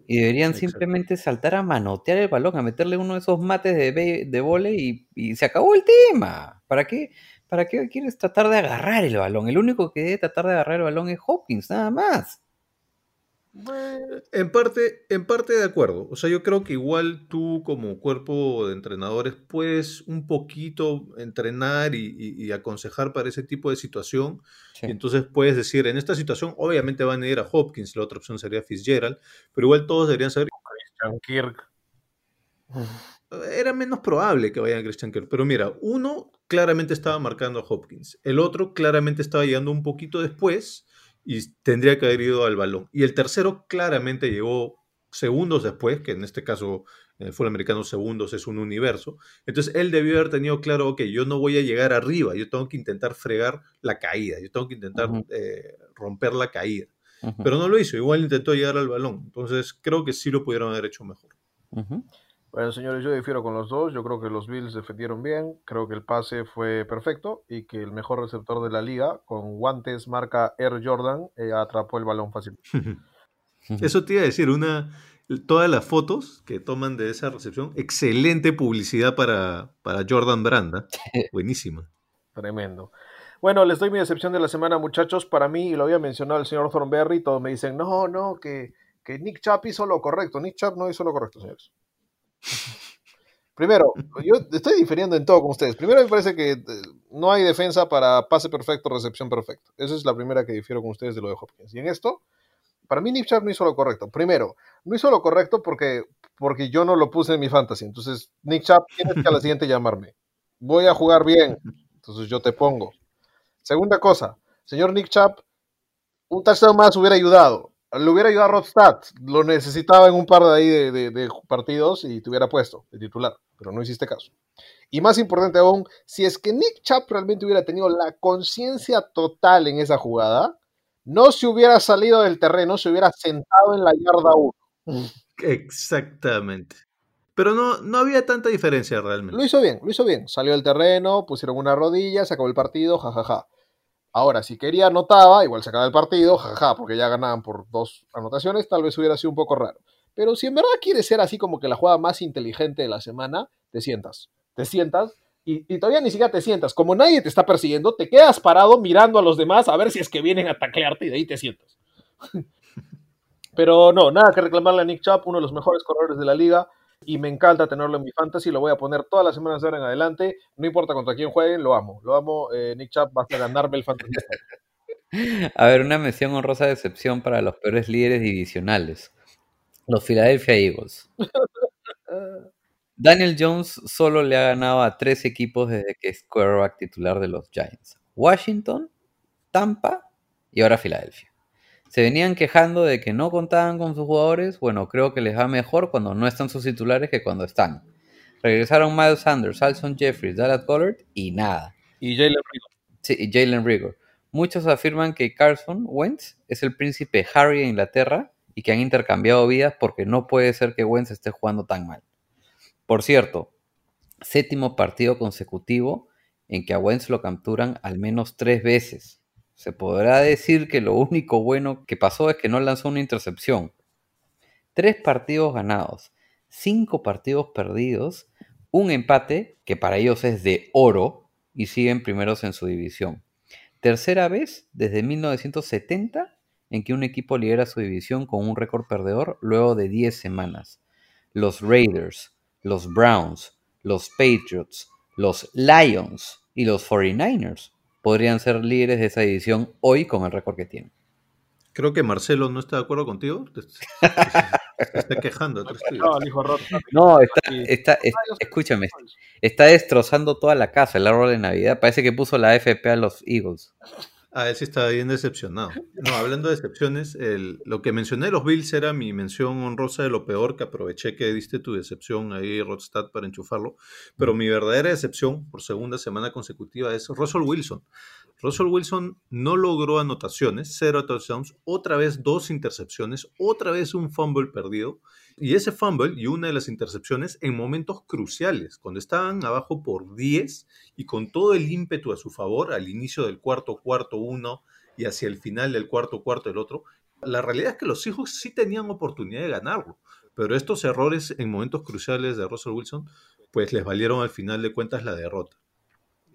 Y deberían Exacto. simplemente saltar a manotear el balón, a meterle uno de esos mates de, de vole y, y, se acabó el tema. ¿Para qué? ¿Para qué quieres tratar de agarrar el balón? El único que debe tratar de agarrar el balón es Hopkins, nada más. En parte, en parte de acuerdo. O sea, yo creo que igual tú como cuerpo de entrenadores puedes un poquito entrenar y, aconsejar para ese tipo de situación. Y entonces puedes decir, en esta situación obviamente van a ir a Hopkins, la otra opción sería Fitzgerald, pero igual todos deberían saber... Christian Kirk. Era menos probable que vayan a Christian Kirk. Pero mira, uno claramente estaba marcando a Hopkins. El otro claramente estaba llegando un poquito después y tendría que haber ido al balón. Y el tercero claramente llegó segundos después, que en este caso en el fútbol americano segundos es un universo. Entonces él debió haber tenido claro, ok, yo no voy a llegar arriba, yo tengo que intentar fregar la caída, yo tengo que intentar eh, romper la caída. Pero no lo hizo, igual intentó llegar al balón. Entonces creo que sí lo pudieron haber hecho mejor. Bueno, señores, yo difiero con los dos. Yo creo que los Bills defendieron bien. Creo que el pase fue perfecto y que el mejor receptor de la liga, con guantes marca Air Jordan, eh, atrapó el balón fácil. Eso te iba a decir, una, todas las fotos que toman de esa recepción, excelente publicidad para, para Jordan Branda. Buenísima. Tremendo. Bueno, les doy mi decepción de la semana, muchachos. Para mí, y lo había mencionado el señor Thornberry, todos me dicen, no, no, que, que Nick Chubb hizo lo correcto. Nick Chubb no hizo lo correcto, señores. Primero, yo estoy difiriendo en todo con ustedes. Primero, me parece que eh, no hay defensa para pase perfecto, recepción perfecto. Esa es la primera que difiero con ustedes de lo de Hopkins. Y en esto, para mí, Nick Chubb no hizo lo correcto. Primero, no hizo lo correcto porque, porque yo no lo puse en mi fantasy. Entonces, Nick Chubb, tienes que a la siguiente llamarme. Voy a jugar bien. Entonces, yo te pongo. Segunda cosa, señor Nick Chubb, un touchdown más hubiera ayudado. Le hubiera ayudado a Rodstad. Lo necesitaba en un par de ahí de, partidos y te hubiera puesto de titular, pero no hiciste caso. Y más importante aún, si es que Nick Chap realmente hubiera tenido la conciencia total en esa jugada, no se hubiera salido del terreno, se hubiera sentado en la yarda 1. Exactamente. Pero no, no había tanta diferencia realmente. Lo hizo bien, lo hizo bien. Salió del terreno, pusieron una rodilla, se acabó el partido, jajaja. Ahora, si quería anotaba, igual se acaba el partido, jaja, porque ya ganaban por dos anotaciones, tal vez hubiera sido un poco raro. Pero si en verdad quieres ser así como que la jugada más inteligente de la semana, te sientas. Te sientas y, todavía ni siquiera te sientas. Como nadie te está persiguiendo, te quedas parado mirando a los demás a ver si es que vienen a taclearte y de ahí te sientas. Pero no, nada que reclamarle a Nick Chubb, uno de los mejores corredores de la liga y me encanta tenerlo en mi fantasy, lo voy a poner todas las semanas de ahora en adelante, no importa contra quién jueguen, lo amo, lo amo, eh, Nick Chubb va a ganarme el fantasy. A ver, una mención honrosa de excepción para los peores líderes divisionales, los Philadelphia Eagles. Daniel Jones solo le ha ganado a tres equipos desde que es quarterback titular de los Giants. Washington, Tampa y ahora Filadelfia se venían quejando de que no contaban con sus jugadores. Bueno, creo que les va mejor cuando no están sus titulares que cuando están. Regresaron Miles Sanders, Alson Jeffries, Dallas Collard y nada. Y Jalen Rigor. Sí, y Jalen Rigor. Muchos afirman que Carson Wentz es el príncipe Harry de Inglaterra y que han intercambiado vidas porque no puede ser que Wentz esté jugando tan mal. Por cierto, séptimo partido consecutivo en que a Wentz lo capturan al menos tres veces. Se podrá decir que lo único bueno que pasó es que no lanzó una intercepción. Tres partidos ganados, cinco partidos perdidos, un empate que para ellos es de oro y siguen primeros en su división. Tercera vez desde 1970 en que un equipo lidera su división con un récord perdedor luego de 10 semanas. Los Raiders, los Browns, los Patriots, los Lions y los 49ers podrían ser líderes de esa división hoy con el récord que tienen. Creo que Marcelo no está de acuerdo contigo. Se está quejando. No, está, escúchame, está destrozando toda la casa el árbol de Navidad. Parece que puso la FP a los Eagles. Ah, él sí está bien decepcionado. No, hablando de decepciones, lo que mencioné de los Bills era mi mención honrosa de lo peor, que aproveché que diste tu decepción ahí, Rodstad, para enchufarlo. Pero mi verdadera decepción, por segunda semana consecutiva, es Russell Wilson. Russell Wilson no logró anotaciones, cero touchdowns, otra vez dos intercepciones, otra vez un fumble perdido. Y ese fumble y una de las intercepciones en momentos cruciales, cuando estaban abajo por 10 y con todo el ímpetu a su favor al inicio del cuarto cuarto uno y hacia el final del cuarto cuarto el otro. La realidad es que los hijos sí tenían oportunidad de ganarlo, pero estos errores en momentos cruciales de Russell Wilson pues les valieron al final de cuentas la derrota.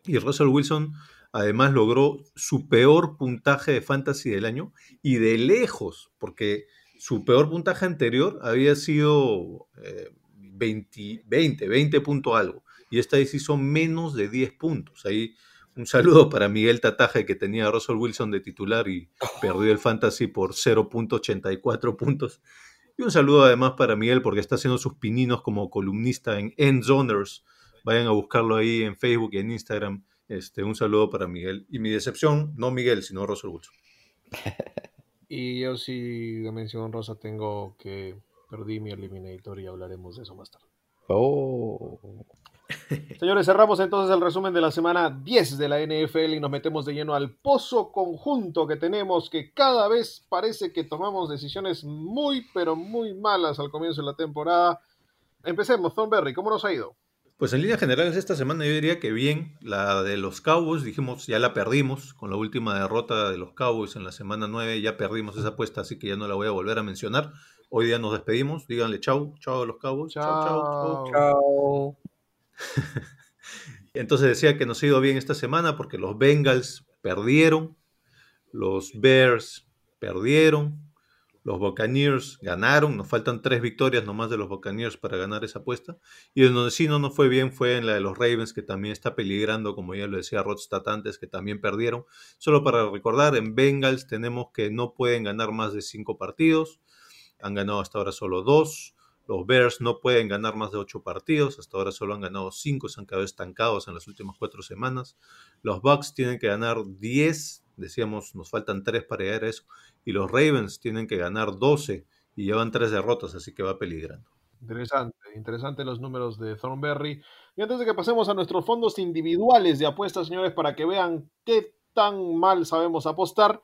Y Russell Wilson Además logró su peor puntaje de fantasy del año y de lejos, porque su peor puntaje anterior había sido eh, 20, 20, 20 puntos algo. Y esta vez hizo menos de 10 puntos. Ahí un saludo para Miguel Tataje que tenía a Russell Wilson de titular y perdió el fantasy por 0.84 puntos. Y un saludo además para Miguel porque está haciendo sus pininos como columnista en Endzoners. Vayan a buscarlo ahí en Facebook y en Instagram. Este, un saludo para Miguel. Y mi decepción, no Miguel, sino Russell Wilson. Y yo sí, de mención rosa, tengo que perdí mi Eliminator y hablaremos de eso más tarde. Oh. Señores, cerramos entonces el resumen de la semana 10 de la NFL y nos metemos de lleno al pozo conjunto que tenemos, que cada vez parece que tomamos decisiones muy, pero muy malas al comienzo de la temporada. Empecemos, Thornberry, ¿cómo nos ha ido? Pues en líneas generales esta semana yo diría que bien, la de los Cowboys, dijimos, ya la perdimos con la última derrota de los Cowboys en la semana 9, ya perdimos esa apuesta, así que ya no la voy a volver a mencionar. Hoy día nos despedimos, díganle chau, chau a los Cowboys, chau, chau, chau. Chao. Entonces decía que nos ha ido bien esta semana porque los Bengals perdieron, los Bears perdieron, los Buccaneers ganaron, nos faltan tres victorias nomás de los Buccaneers para ganar esa apuesta. Y en donde sí no nos fue bien fue en la de los Ravens, que también está peligrando, como ya lo decía Rodstad antes, que también perdieron. Solo para recordar, en Bengals tenemos que no pueden ganar más de cinco partidos, han ganado hasta ahora solo dos. Los Bears no pueden ganar más de ocho partidos, hasta ahora solo han ganado cinco, se han quedado estancados en las últimas cuatro semanas. Los Bucks tienen que ganar 10, decíamos, nos faltan tres para llegar a eso, y los Ravens tienen que ganar 12 y llevan tres derrotas, así que va peligrando. Interesante, interesante los números de Thornberry. Y antes de que pasemos a nuestros fondos individuales de apuestas, señores, para que vean qué tan mal sabemos apostar,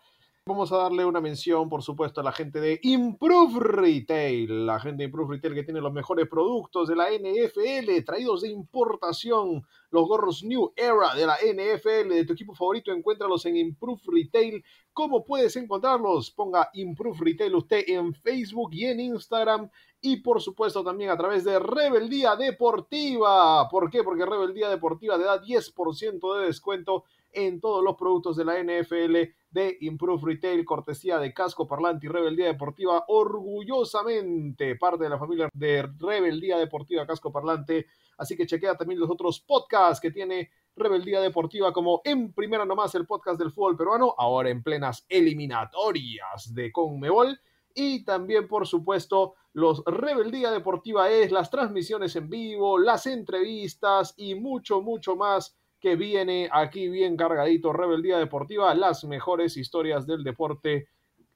vamos a darle una mención, por supuesto, a la gente de Improve Retail, la gente de Improve Retail que tiene los mejores productos de la NFL, traídos de importación, los gorros New Era de la NFL, de tu equipo favorito, encuéntralos en Improve Retail. ¿Cómo puedes encontrarlos? Ponga Improve Retail usted en Facebook y en Instagram y por supuesto también a través de Rebeldía Deportiva. ¿Por qué? Porque Rebeldía Deportiva te da 10% de descuento en todos los productos de la NFL de Improve Retail, cortesía de Casco Parlante y Rebeldía Deportiva, orgullosamente parte de la familia de Rebeldía Deportiva Casco Parlante. Así que chequea también los otros podcasts que tiene Rebeldía Deportiva, como en primera nomás el podcast del fútbol peruano, ahora en plenas eliminatorias de Conmebol. Y también, por supuesto, los Rebeldía Deportiva es las transmisiones en vivo, las entrevistas y mucho, mucho más que viene aquí bien cargadito. Rebeldía Deportiva, las mejores historias del deporte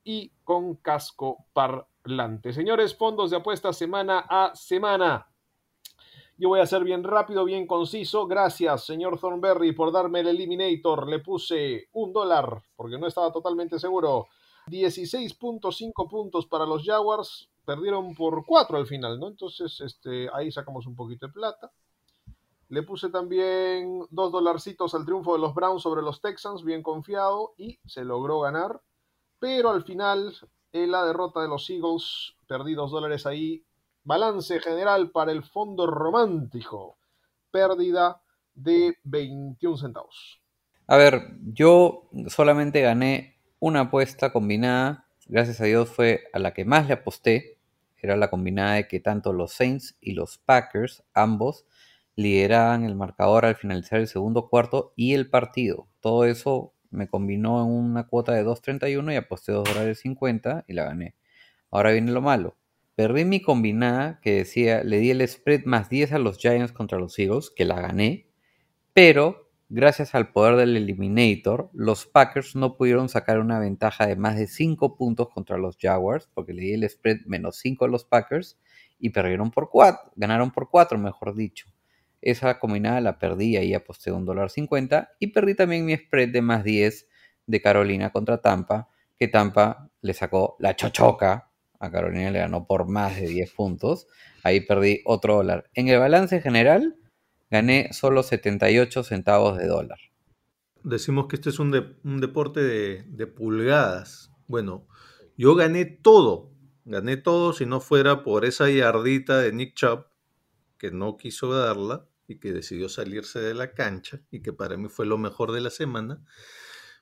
y con casco parlante. Señores, fondos de apuestas semana a semana. Yo voy a ser bien rápido, bien conciso. Gracias, señor Thornberry, por darme el Eliminator. Le puse un dólar porque no estaba totalmente seguro. 16.5 puntos para los Jaguars. Perdieron por 4 al final, ¿no? Entonces, este, ahí sacamos un poquito de plata. Le puse también dos dolarcitos al triunfo de los Browns sobre los Texans, bien confiado, y se logró ganar. Pero al final, en la derrota de los Eagles, perdí dos dólares ahí. Balance general para el fondo romántico. Pérdida de 21 centavos. A ver, yo solamente gané una apuesta combinada. Gracias a Dios fue a la que más le aposté. Era la combinada de que tanto los Saints y los Packers, ambos, lideraban el marcador al finalizar el segundo cuarto y el partido. Todo eso me combinó en una cuota de 2.31 y aposté 2 dólares 50 y la gané. Ahora viene lo malo. Perdí mi combinada que decía, le di el spread más 10 a los Giants contra los Eagles, que la gané, pero gracias al poder del Eliminator, los Packers no pudieron sacar una ventaja de más de 5 puntos contra los Jaguars, porque le di el spread menos 5 a los Packers y perdieron por 4, ganaron por 4, mejor dicho. Esa combinada la perdí, ahí aposté un dólar 50 y perdí también mi spread de más 10 de Carolina contra Tampa, que Tampa le sacó la chochoca, a Carolina le ganó por más de 10 puntos, ahí perdí otro dólar. En el balance general gané solo 78 centavos de dólar. Decimos que este es un, de- un deporte de, de pulgadas. Bueno, yo gané todo, gané todo si no fuera por esa yardita de Nick Chubb que no quiso darla y que decidió salirse de la cancha y que para mí fue lo mejor de la semana.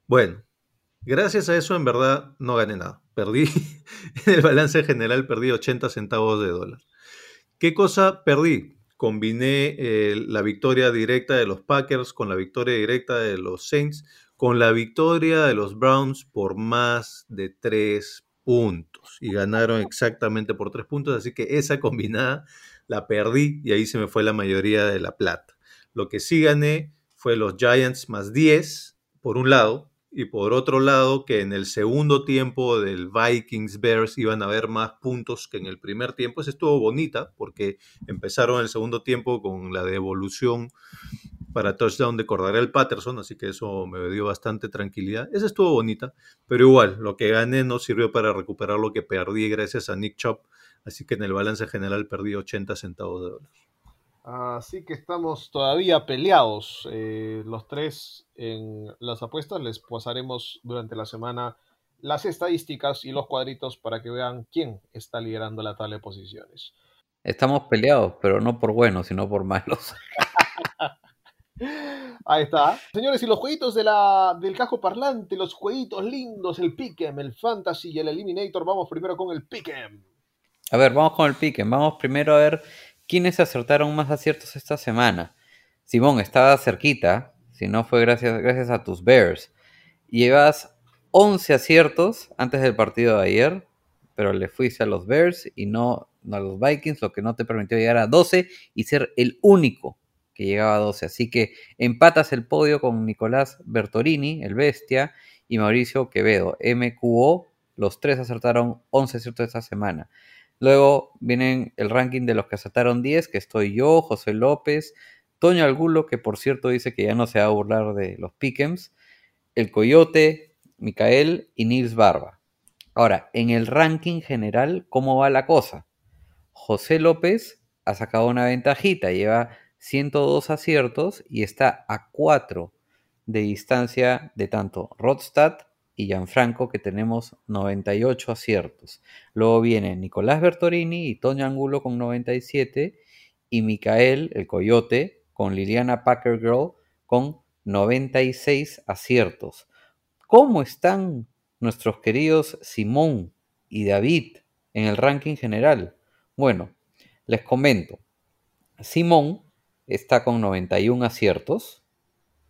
Bueno, gracias a eso en verdad no gané nada. Perdí, en el balance general perdí 80 centavos de dólar. ¿Qué cosa perdí? Combiné eh, la victoria directa de los Packers con la victoria directa de los Saints, con la victoria de los Browns por más de 3 puntos. Y ganaron exactamente por 3 puntos, así que esa combinada la perdí y ahí se me fue la mayoría de la plata. Lo que sí gané fue los Giants más 10, por un lado, y por otro lado que en el segundo tiempo del Vikings Bears iban a haber más puntos que en el primer tiempo. Esa estuvo bonita porque empezaron el segundo tiempo con la devolución para touchdown de el Patterson, así que eso me dio bastante tranquilidad. Esa estuvo bonita, pero igual, lo que gané no sirvió para recuperar lo que perdí gracias a Nick Chop, así que en el balance general perdí 80 centavos de dólar. Así que estamos todavía peleados eh, los tres en las apuestas. Les pasaremos durante la semana las estadísticas y los cuadritos para que vean quién está liderando la tabla de posiciones. Estamos peleados, pero no por buenos, sino por malos. Ahí está. Señores, y los jueguitos de la, del cajo parlante, los jueguitos lindos, el Pick'em, el Fantasy y el Eliminator. Vamos primero con el Pick'em. A ver, vamos con el Pick'em. Vamos primero a ver quiénes acertaron más aciertos esta semana. Simón, estaba cerquita, si no fue gracias, gracias a tus Bears. Llevas 11 aciertos antes del partido de ayer, pero le fuiste a los Bears y no, no a los Vikings, lo que no te permitió llegar a 12 y ser el único que llegaba a 12. Así que empatas el podio con Nicolás Bertorini, el bestia, y Mauricio Quevedo, MQO. Los tres acertaron 11 aciertos esta semana. Luego vienen el ranking de los que acertaron 10, que estoy yo, José López, Toño Algulo, que por cierto dice que ya no se va a burlar de los Pickens, el Coyote, Micael y Nils Barba. Ahora, en el ranking general, ¿cómo va la cosa? José López ha sacado una ventajita, lleva 102 aciertos y está a 4 de distancia de tanto Rodstad y Gianfranco, que tenemos 98 aciertos. Luego vienen Nicolás Bertorini y Toño Angulo con 97 y Micael, el Coyote, con Liliana Packer Girl con 96 aciertos. ¿Cómo están nuestros queridos Simón y David en el ranking general? Bueno, les comento. Simón está con 91 aciertos,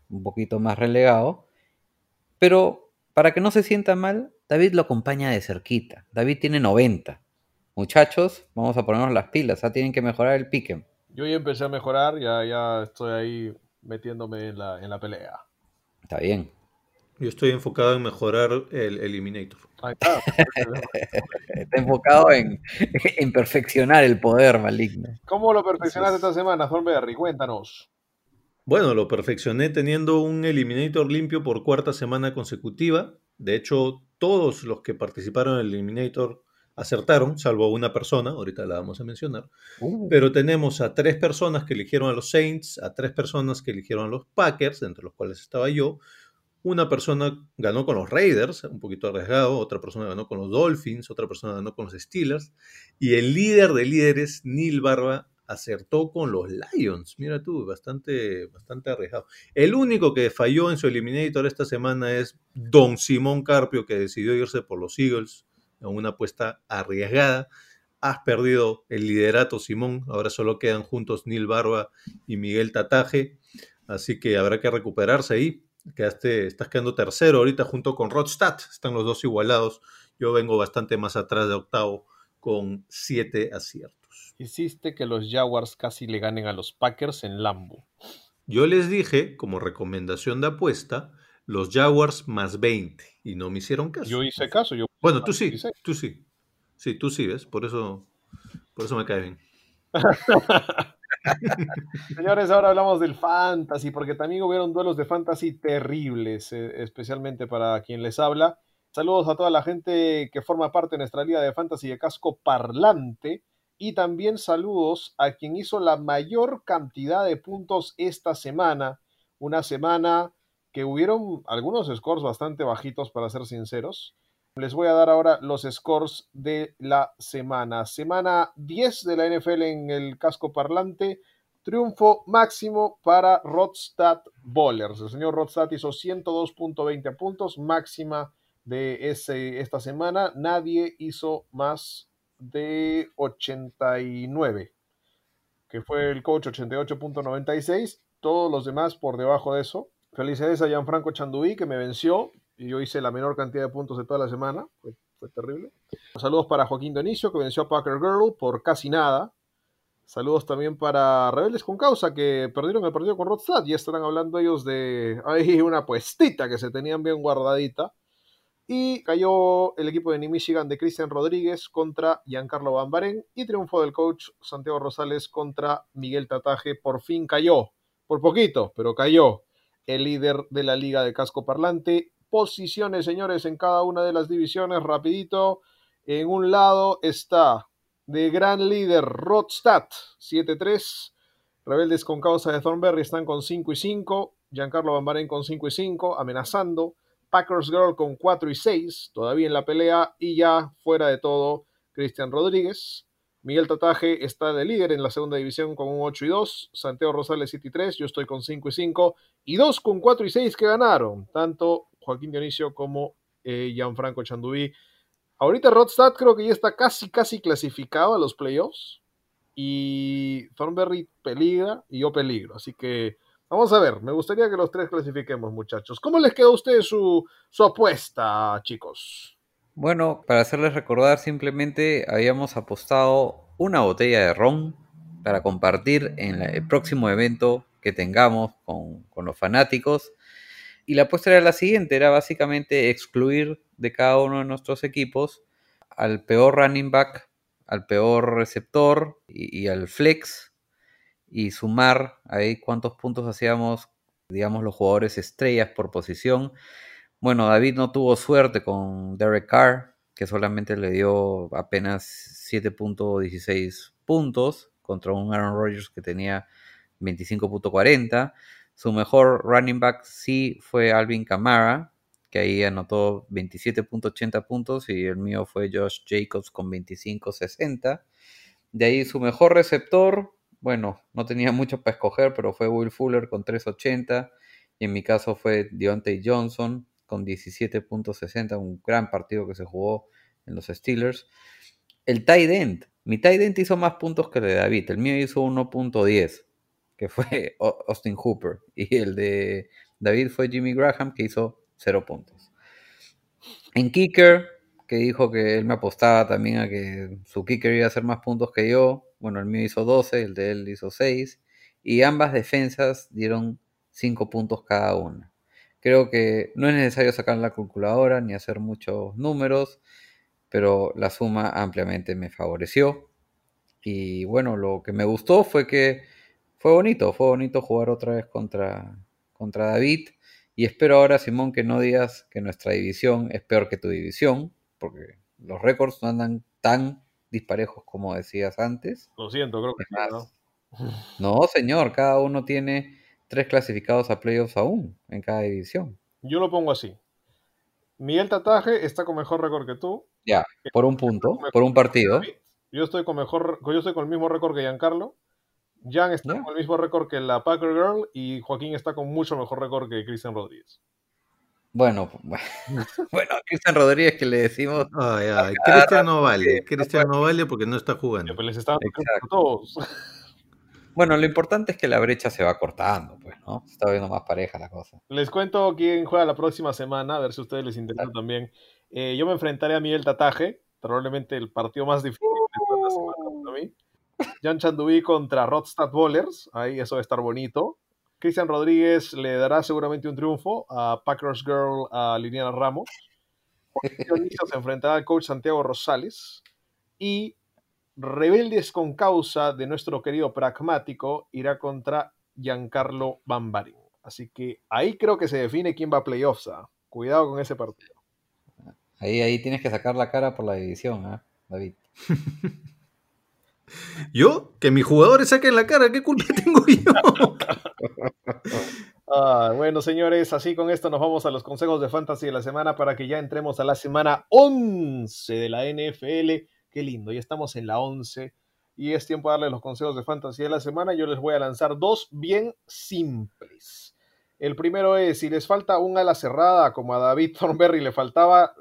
un poquito más relegado, pero para que no se sienta mal, David lo acompaña de cerquita. David tiene 90. Muchachos, vamos a ponernos las pilas, ya tienen que mejorar el pique. Yo ya empecé a mejorar, ya, ya estoy ahí metiéndome en la, en la pelea. Está bien. Yo estoy enfocado en mejorar el Eliminator. Ahí está. está enfocado en, en, perfeccionar el poder maligno. ¿Cómo lo perfeccionaste esta semana, Thornberry? Cuéntanos. Bueno, lo perfeccioné teniendo un Eliminator limpio por cuarta semana consecutiva. De hecho, todos los que participaron en el Eliminator acertaron, salvo una persona, ahorita la vamos a mencionar. Uh. Pero tenemos a tres personas que eligieron a los Saints, a tres personas que eligieron a los Packers, entre los cuales estaba yo. Una persona ganó con los Raiders, un poquito arriesgado, otra persona ganó con los Dolphins, otra persona ganó con los Steelers. Y el líder de líderes, Neil Barba, acertó con los Lions. Mira tú, bastante, bastante arriesgado. El único que falló en su Eliminator esta semana es Don Simón Carpio, que decidió irse por los Eagles en una apuesta arriesgada. Has perdido el liderato, Simón. Ahora solo quedan juntos Neil Barba y Miguel Tataje. Así que habrá que recuperarse ahí. Quedaste, estás quedando tercero ahorita junto con Rodstad. Están los dos igualados. Yo vengo bastante más atrás de octavo con siete aciertos hiciste que los Jaguars casi le ganen a los Packers en Lambo. Yo les dije, como recomendación de apuesta, los Jaguars más 20 y no me hicieron caso. Yo hice caso. Yo bueno, tú sí, tú sí. Sí, tú sí, ¿ves? Por eso, por eso me cae bien. Señores, ahora hablamos del fantasy, porque también hubieron duelos de fantasy terribles, eh, especialmente para quien les habla. Saludos a toda la gente que forma parte de nuestra liga de fantasy de casco parlante. Y también saludos a quien hizo la mayor cantidad de puntos esta semana. Una semana que hubieron algunos scores bastante bajitos, para ser sinceros. Les voy a dar ahora los scores de la semana. Semana 10 de la NFL en el casco parlante. Triunfo máximo para Rodstad Bowlers. El señor Rodstad hizo 102.20 puntos, máxima de ese, esta semana, nadie hizo más de 89, que fue el coach 88.96, todos los demás por debajo de eso. Felicidades a Gianfranco Chanduí, que me venció y yo hice la menor cantidad de puntos de toda la semana, fue, terrible. Saludos para Joaquín Donicio, que venció a Packer Girl por casi nada. Saludos también para Rebeldes con Causa, que perdieron el partido con Rodstad. Ya estarán hablando ellos de una puestita que se tenían bien guardadita. Y cayó el equipo de New Michigan de Cristian Rodríguez contra Giancarlo Bambaren. Y triunfo del coach Santiago Rosales contra Miguel Tataje. Por fin cayó. Por poquito, pero cayó. El líder de la liga de casco parlante. Posiciones, señores, en cada una de las divisiones. Rapidito. En un lado está de gran líder Rodstad, 7-3. Rebeldes con causa de Thornberry están con 5 y 5. Giancarlo Bambaren con 5 y 5, amenazando. Packers Girl con 4 y 6, todavía en la pelea. Y ya fuera de todo, Cristian Rodríguez. Miguel Tataje está de líder en la segunda división con un 8 y 2. Santiago Rosales 7 y 3. Yo estoy con 5 y 5. Y dos con 4 y 6 que ganaron. Tanto Joaquín Dionisio como eh, Gianfranco Chanduí. Ahorita Rodstad creo que ya está casi, casi clasificado a los playoffs. Y Thornberry peligra y yo peligro. Así que vamos a ver. Me gustaría que los tres clasifiquemos, muchachos. ¿Cómo les quedó a ustedes su, su apuesta, chicos? Bueno, para hacerles recordar, simplemente habíamos apostado una botella de ron para compartir en el próximo evento que tengamos con, con los fanáticos. Y la apuesta era la siguiente, era básicamente excluir de cada uno de nuestros equipos al peor running back, al peor receptor y al flex y sumar ahí cuántos puntos hacíamos, digamos, los jugadores estrellas por posición. Bueno, David no tuvo suerte con Derek Carr, que solamente le dio apenas 7.16 puntos contra un Aaron Rodgers que tenía 25.40. Su mejor running back sí fue Alvin Kamara, que ahí anotó 27.80 puntos y el mío fue Josh Jacobs con 25.60. De ahí su mejor receptor, bueno, no tenía mucho para escoger, pero fue Will Fuller con 3.80 y en mi caso fue Deontay Johnson con 17.60, un gran partido que se jugó en los Steelers. El tight end, mi tight end hizo más puntos que el de David, el mío hizo 1.10, que fue Austin Hooper, y el de David fue Jimmy Graham, que hizo 0 puntos. En kicker, que dijo que él me apostaba también a que su kicker iba a hacer más puntos que yo. Bueno, el mío hizo 12, el de él hizo 6. Y ambas defensas dieron 5 puntos cada una. Creo que no es necesario sacar la calculadora ni hacer muchos números, pero la suma ampliamente me favoreció. Y bueno, lo que me gustó fue que fue bonito, fue bonito jugar otra vez contra, contra David. Y espero ahora, Simón, que no digas que nuestra división es peor que tu división, porque los récords no andan tan disparejos como decías antes. Lo siento, creo que ¿no? no, señor, cada uno tiene tres clasificados a playoffs aún en cada división. Yo lo pongo así. Miguel Tataje está con mejor récord que tú. Ya, por un punto, por un partido. Yo estoy con mejor, yo estoy con el mismo récord que Giancarlo. Jan está Ya. con el mismo récord que la Packer Girl y Joaquín está con mucho mejor récord que Cristian Rodríguez. Bueno, bueno, a Cristian Rodríguez que le decimos, Ay, ay, Cristian no vale. Cristian no vale porque no está jugando. Pues les está todos. bueno, lo importante es que la brecha se va cortando, pues, ¿no? Se está viendo más pareja la cosa. Les cuento quién juega la próxima semana, a ver si a ustedes les interesa también. Eh, yo me enfrentaré a Miguel Tataje, probablemente el partido más difícil de toda la semana para mí. Jan Chanduí contra Rodstad Bowlers, ahí eso va a estar bonito. Cristian Rodríguez le dará seguramente un triunfo a Packers Girl a Liliana Ramos. Dionisio se enfrentará al coach Santiago Rosales. Y Rebeldes con causa de nuestro querido pragmático irá contra Giancarlo Bambarin. Así que ahí creo que se define quién va a playoffs. ¿ah? Cuidado con ese partido. Ahí, ahí tienes que sacar la cara por la división, ¿ah, David? ¿Yo? Que mis jugadores saquen la cara, ¿qué culpa tengo yo? Ah, bueno, señores, así con esto nos vamos a los consejos de fantasy de la semana para que ya entremos a la semana 11 de la NFL. Qué lindo, ya estamos en la 11 y es tiempo de darle los consejos de fantasy de la semana. Yo les voy a lanzar dos bien simples. El primero es, si les falta un ala cerrada, como a David Thornberry le faltaba,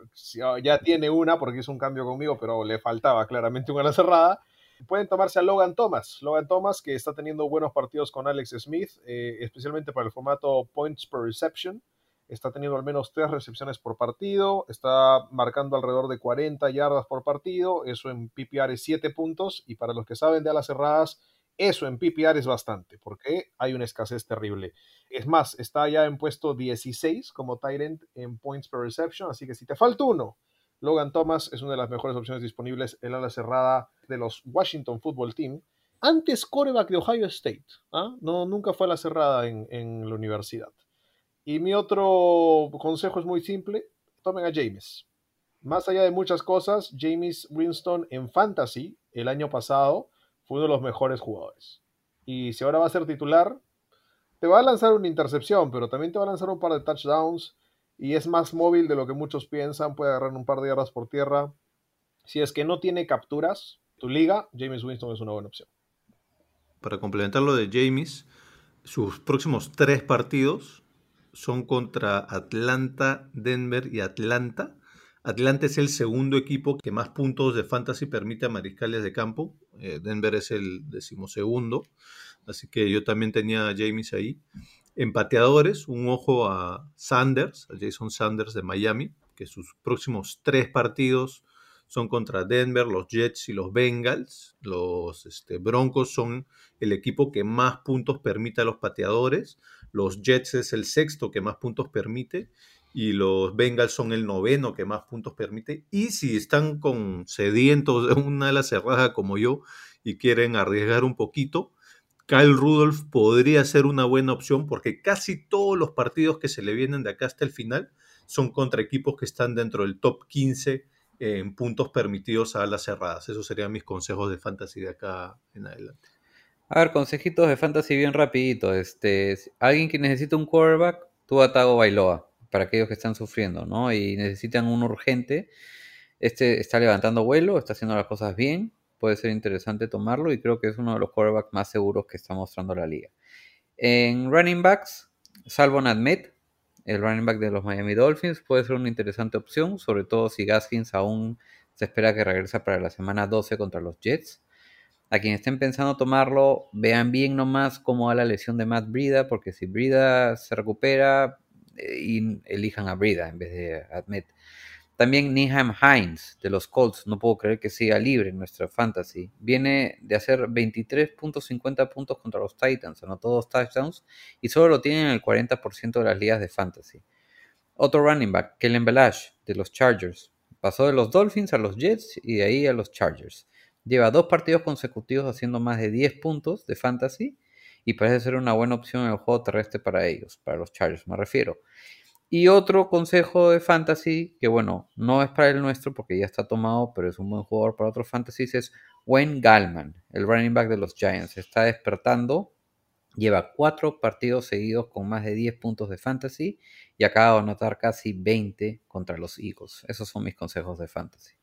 ya tiene una porque hizo un cambio conmigo, pero le faltaba claramente un ala cerrada, pueden tomarse a Logan Thomas. Logan Thomas, que está teniendo buenos partidos con Alex Smith, eh, especialmente para el formato points per reception. Está teniendo al menos tres recepciones por partido, está marcando alrededor de 40 yardas por partido, eso en PPR es 7 puntos, y para los que saben de alas cerradas, eso en PPR es bastante, porque hay una escasez terrible. Es más, está ya en puesto 16 como Tyrant en points per reception, así que si te falta uno, Logan Thomas es una de las mejores opciones disponibles en la ala cerrada de los Washington Football Team. Antes coreback de Ohio State. ¿ah? No, nunca fue a la cerrada en, en, la universidad. Y mi otro consejo es muy simple. Tomen a James. Más allá de muchas cosas, James Winston en Fantasy el año pasado fue uno de los mejores jugadores. Y si ahora va a ser titular, te va a lanzar una intercepción, pero también te va a lanzar un par de touchdowns y es más móvil de lo que muchos piensan, puede agarrar un par de yardas por tierra. Si es que no tiene capturas, tu liga, James Winston es una buena opción. Para complementar lo de James, sus próximos tres partidos son contra Atlanta, Denver y Atlanta. Atlanta es el segundo equipo que más puntos de fantasy permite a mariscales de campo. Eh, Denver es el decimosegundo. Así que yo también tenía a James ahí. Empateadores, un ojo a Sanders, a Jason Sanders de Miami, que sus próximos tres partidos son contra Denver, los Jets y los Bengals. Los este, Broncos son el equipo que más puntos permite a los pateadores. Los Jets es el sexto que más puntos permite. Y los Bengals son el noveno que más puntos permite. Y si están con sedientos de una ala cerrada como yo y quieren arriesgar un poquito, Kyle Rudolph podría ser una buena opción porque casi todos los partidos que se le vienen de acá hasta el final son contra equipos que están dentro del top 15 en puntos permitidos a las cerradas. Esos serían mis consejos de fantasy de acá en adelante. A ver, consejitos de fantasy bien rapidito. Este, alguien que necesita un quarterback, tú Atago Bailoa, para aquellos que están sufriendo, ¿no? Y necesitan un urgente. Este está levantando vuelo, está haciendo las cosas bien puede ser interesante tomarlo y creo que es uno de los quarterbacks más seguros que está mostrando la liga. En running backs, salvo Nadmet, el running back de los Miami Dolphins, puede ser una interesante opción, sobre todo si Gaskins aún se espera que regrese para la semana 12 contra los Jets. A quienes estén pensando tomarlo, vean bien nomás cómo va la lesión de Matt Brida, porque si Brida se recupera, eh, elijan a Brida en vez de Admet. También Niham Hines de los Colts, no puedo creer que siga libre en nuestra fantasy. Viene de hacer 23.50 puntos contra los Titans, anotó dos touchdowns y solo lo tiene en el 40% de las ligas de fantasy. Otro running back, Kellen Belash de los Chargers. Pasó de los Dolphins a los Jets y de ahí a los Chargers. Lleva dos partidos consecutivos haciendo más de 10 puntos de fantasy y parece ser una buena opción en el juego terrestre para ellos, para los Chargers me refiero. Y otro consejo de fantasy, que bueno, no es para el nuestro porque ya está tomado, pero es un buen jugador para otros fantasies, es Wayne Gallman, el running back de los Giants. Está despertando, lleva cuatro partidos seguidos con más de 10 puntos de fantasy y acaba de anotar casi 20 contra los Eagles. Esos son mis consejos de fantasy.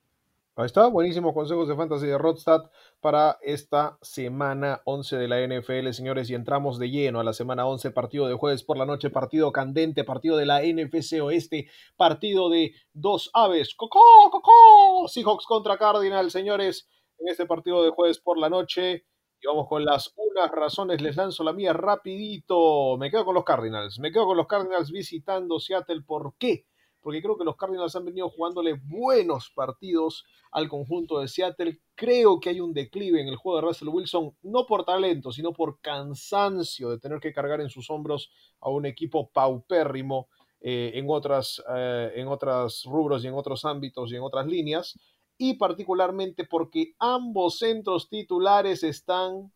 Ahí está, buenísimos consejos de fantasy de Rodstad para esta semana 11 de la NFL, señores, y entramos de lleno a la semana 11, partido de jueves por la noche, partido candente, partido de la NFC Oeste, partido de dos aves, ¡Cocó, cocó! Seahawks contra Cardinals, señores, en este partido de jueves por la noche. Y vamos con las unas razones, les lanzo la mía rapidito. Me quedo con los Cardinals, me quedo con los Cardinals visitando Seattle, ¿por qué? Porque creo que los Cardinals han venido jugándole buenos partidos al conjunto de Seattle. Creo que hay un declive en el juego de Russell Wilson, no por talento, sino por cansancio de tener que cargar en sus hombros a un equipo paupérrimo eh, en, otras, eh, en otros rubros y en otros ámbitos y en otras líneas. Y particularmente porque ambos centros titulares están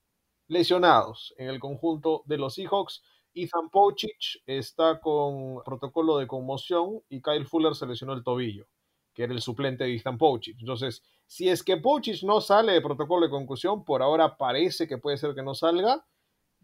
lesionados en el conjunto de los Seahawks. Ethan Pochich está con protocolo de conmoción y Kyle Fuller se lesionó el tobillo, que era el suplente de Ethan Pochich. Entonces, si es que Pochich no sale de protocolo de concusión, por ahora parece que puede ser que no salga,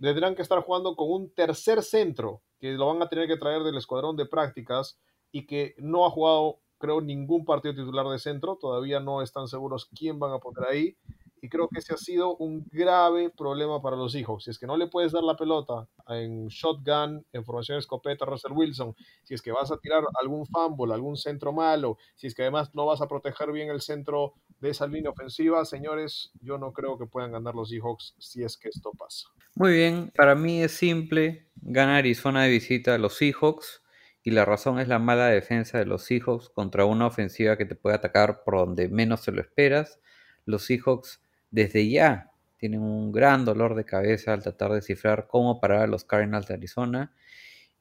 tendrán que estar jugando con un tercer centro, que lo van a tener que traer del escuadrón de prácticas y que no ha jugado, creo, ningún partido titular de centro. Todavía no están seguros quién van a poner ahí. Y creo que ese ha sido un grave problema para los hijos. Si es que no le puedes dar la pelota en shotgun, en formación escopeta a Russell Wilson, si es que vas a tirar algún fumble, algún centro malo, si es que además no vas a proteger bien el centro de esa línea ofensiva, señores, yo no creo que puedan ganar los Seahawks si es que esto pasa. Muy bien, para mí es simple ganar Arizona de visita a los Seahawks y la razón es la mala defensa de los Seahawks contra una ofensiva que te puede atacar por donde menos se lo esperas. Los Seahawks desde ya tienen un gran dolor de cabeza al tratar de descifrar cómo parar a los Cardinals de Arizona.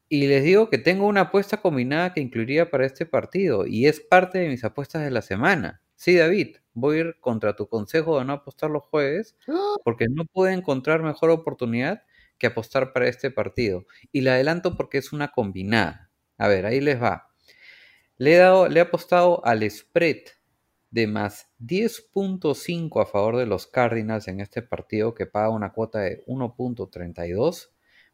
Y les digo que tengo una apuesta combinada que incluiría para este partido y es parte de mis apuestas de la semana. Sí, David, voy a ir contra tu consejo de no apostar los jueves porque no puedo encontrar mejor oportunidad que apostar para este partido. Y la adelanto porque es una combinada. A ver, ahí les va. Le he, dado, le he apostado al spread de más 10.5 a favor de los Cardinals en este partido que paga una cuota de 1.32,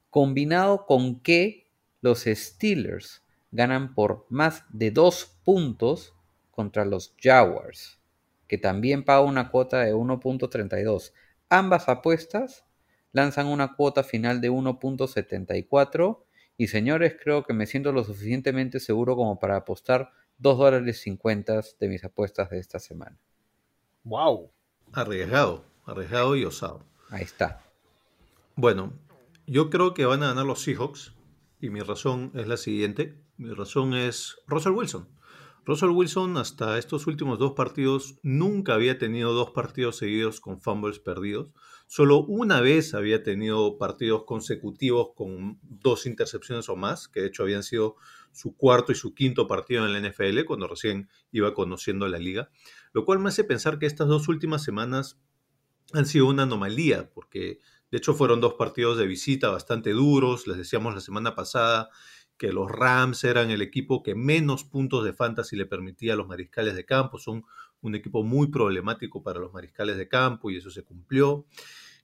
combinado con que los Steelers ganan por más de 2 puntos contra los Jaguars, que también paga una cuota de 1.32. Ambas apuestas lanzan una cuota final de 1.74 y señores, creo que me siento lo suficientemente seguro como para apostar 2 dólares 50 de mis apuestas de esta semana. ¡Wow! Arriesgado, arriesgado y osado. Ahí está. Bueno, yo creo que van a ganar los Seahawks y mi razón es la siguiente. Mi razón es Russell Wilson. Russell Wilson hasta estos últimos dos partidos nunca había tenido dos partidos seguidos con fumbles perdidos. Solo una vez había tenido partidos consecutivos con dos intercepciones o más, que de hecho habían sido su cuarto y su quinto partido en la NFL cuando recién iba conociendo la liga. Lo cual me hace pensar que estas dos últimas semanas han sido una anomalía, porque de hecho fueron dos partidos de visita bastante duros. Les decíamos la semana pasada que los Rams eran el equipo que menos puntos de fantasy le permitía a los mariscales de campo. Son un equipo muy problemático para los mariscales de campo y eso se cumplió.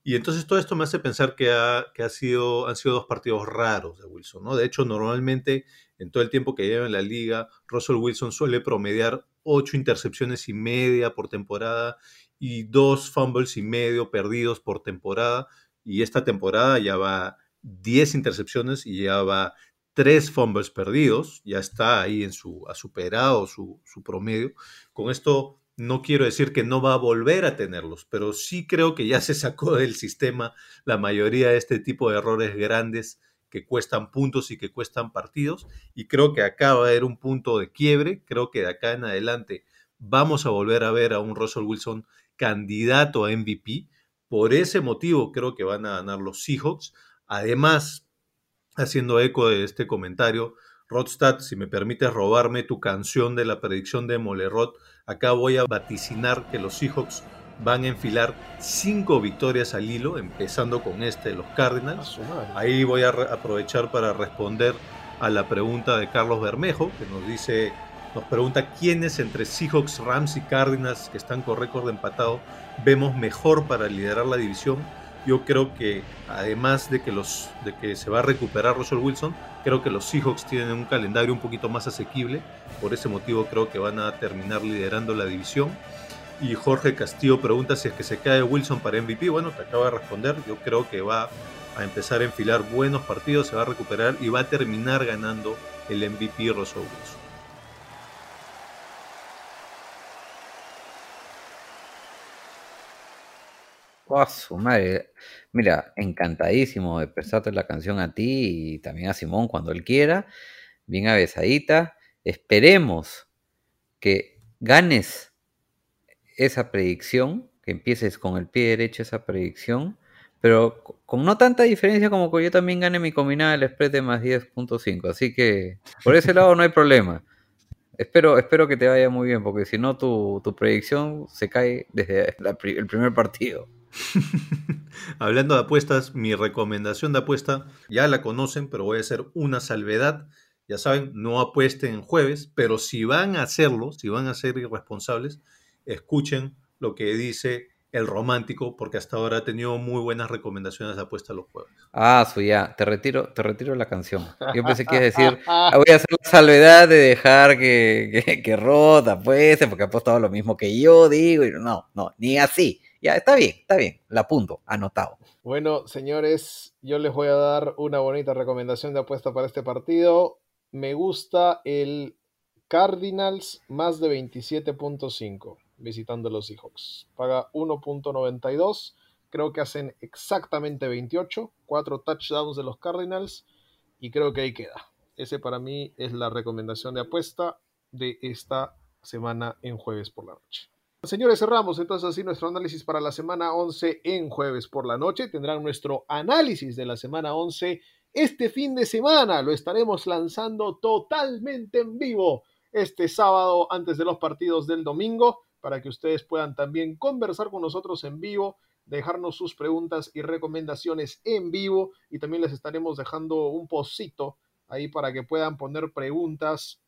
Y entonces todo esto me hace pensar que, ha, que ha sido, han sido dos partidos raros de Wilson. ¿no? De hecho, normalmente en todo el tiempo que lleva en la liga, Russell Wilson suele promediar ocho intercepciones y media por temporada y dos fumbles y medio perdidos por temporada. Y esta temporada ya va 10 intercepciones y ya va tres fumbles perdidos, ya está ahí en su, ha superado su, su promedio. Con esto no quiero decir que no va a volver a tenerlos, pero sí creo que ya se sacó del sistema la mayoría de este tipo de errores grandes que cuestan puntos y que cuestan partidos. Y creo que acá va a haber un punto de quiebre. Creo que de acá en adelante vamos a volver a ver a un Russell Wilson candidato a MVP. Por ese motivo creo que van a ganar los Seahawks. Además, haciendo eco de este comentario, Rodstad, si me permites robarme tu canción de la predicción de Molerot, acá voy a vaticinar que los Seahawks van a enfilar cinco victorias al hilo, empezando con este de los Cardinals. Ahí voy a aprovechar para responder a la pregunta de Carlos Bermejo, que nos dice, nos pregunta quiénes entre Seahawks, Rams y Cardinals que están con récord de empatado vemos mejor para liderar la división. Yo creo que además de que, los, de que se va a recuperar Russell Wilson, creo que los Seahawks tienen un calendario un poquito más asequible. Por ese motivo creo que van a terminar liderando la división. Y Jorge Castillo pregunta si es que se cae Wilson para MVP. Bueno, te acabo de responder. Yo creo que va a empezar a enfilar buenos partidos, se va a recuperar y va a terminar ganando el MVP Russell Wilson. Oh, su madre. Mira, encantadísimo de prestarte la canción a ti y también a Simón cuando él quiera. Bien abesadita. Esperemos que ganes esa predicción, que empieces con el pie derecho esa predicción, pero con no tanta diferencia como que yo también gane mi combinada del spread de más 10.5. Así que por ese lado no hay problema. Espero, espero que te vaya muy bien, porque si no tu, tu predicción se cae desde el primer partido. Hablando de apuestas, mi recomendación de apuesta ya la conocen, pero voy a hacer una salvedad. Ya saben, no apuesten en jueves, pero si van a hacerlo, si van a ser irresponsables, escuchen lo que dice el romántico, porque hasta ahora ha tenido muy buenas recomendaciones de apuesta los jueves. Ah, su ya, te retiro, te retiro la canción. Yo pensé que ibas a decir, ah, voy a hacer la salvedad de dejar que, que, que Rod apueste, porque ha apostado lo mismo que yo digo, y no, no, ni así. Ya, está bien, está bien, la apunto, anotado. Bueno, señores, yo les voy a dar una bonita recomendación de apuesta para este partido. Me gusta el Cardinals más de 27.5 visitando los Seahawks. Paga 1.92. Creo que hacen exactamente 28. Cuatro touchdowns de los Cardinals. Y creo que ahí queda. Ese para mí es la recomendación de apuesta de esta semana en jueves por la noche. Señores, cerramos entonces así nuestro análisis para la semana 11 en jueves por la noche. Tendrán nuestro análisis de la semana 11 este fin de semana. Lo estaremos lanzando totalmente en vivo este sábado antes de los partidos del domingo para que ustedes puedan también conversar con nosotros en vivo, dejarnos sus preguntas y recomendaciones en vivo y también les estaremos dejando un postcito ahí para que puedan poner preguntas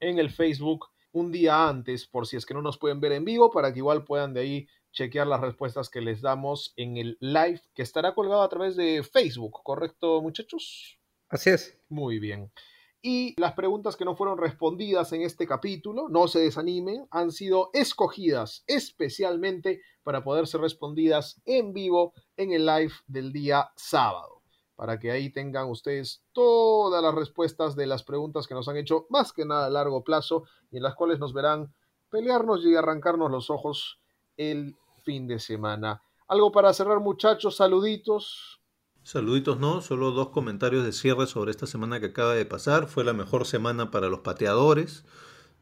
en el Facebook un día antes por si es que no nos pueden ver en vivo para que igual puedan de ahí chequear las respuestas que les damos en el live que estará colgado a través de Facebook, ¿correcto muchachos? Así es. Muy bien. Y las preguntas que no fueron respondidas en este capítulo, no se desanimen, han sido escogidas especialmente para poder ser respondidas en vivo en el live del día sábado. Para que ahí tengan ustedes todas las respuestas de las preguntas que nos han hecho, más que nada a largo plazo, y en las cuales nos verán pelearnos y arrancarnos los ojos el fin de semana. Algo para cerrar, muchachos, saluditos. Saluditos, no, solo dos comentarios de cierre sobre esta semana que acaba de pasar. Fue la mejor semana para los pateadores.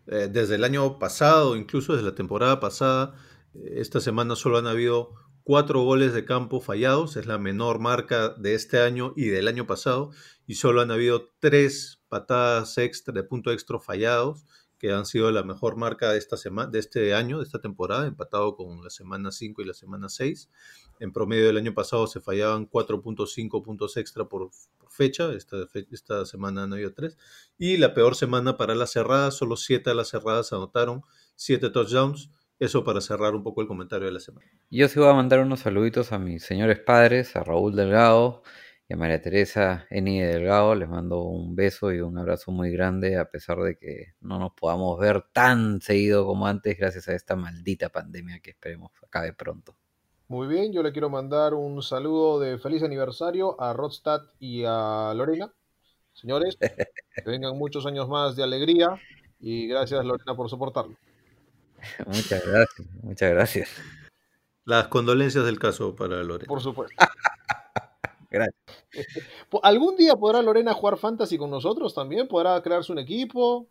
Eh, desde el año pasado, incluso desde la temporada pasada, eh, esta semana solo han habido cuatro goles de campo fallados. Es la menor marca de este año y del año pasado. Y solo han habido tres patadas extra, de punto extra fallados que han sido la mejor marca de, esta semana, de este año, de esta temporada, empatado con la semana 5 y la semana 6. En promedio del año pasado se fallaban 4.5 puntos extra por, fecha, esta, esta semana no habido 3. Y la peor semana para las cerradas, solo 7 de las cerradas anotaron, 7 touchdowns. Eso para cerrar un poco el comentario de la semana. Yo sí voy a mandar unos saluditos a mis señores padres, a Raúl Delgado, y a María Teresa Eni Delgado les mando un beso y un abrazo muy grande a pesar de que no nos podamos ver tan seguido como antes gracias a esta maldita pandemia que esperemos acabe pronto. Muy bien, yo le quiero mandar un saludo de feliz aniversario a Rodstad y a Lorena. Señores, que vengan muchos años más de alegría y gracias Lorena por soportarlo. Muchas gracias, muchas gracias. Las condolencias del caso para Lorena. Por supuesto. Gracias. ¿Algún día podrá Lorena jugar fantasy con nosotros también? ¿Podrá crearse un equipo?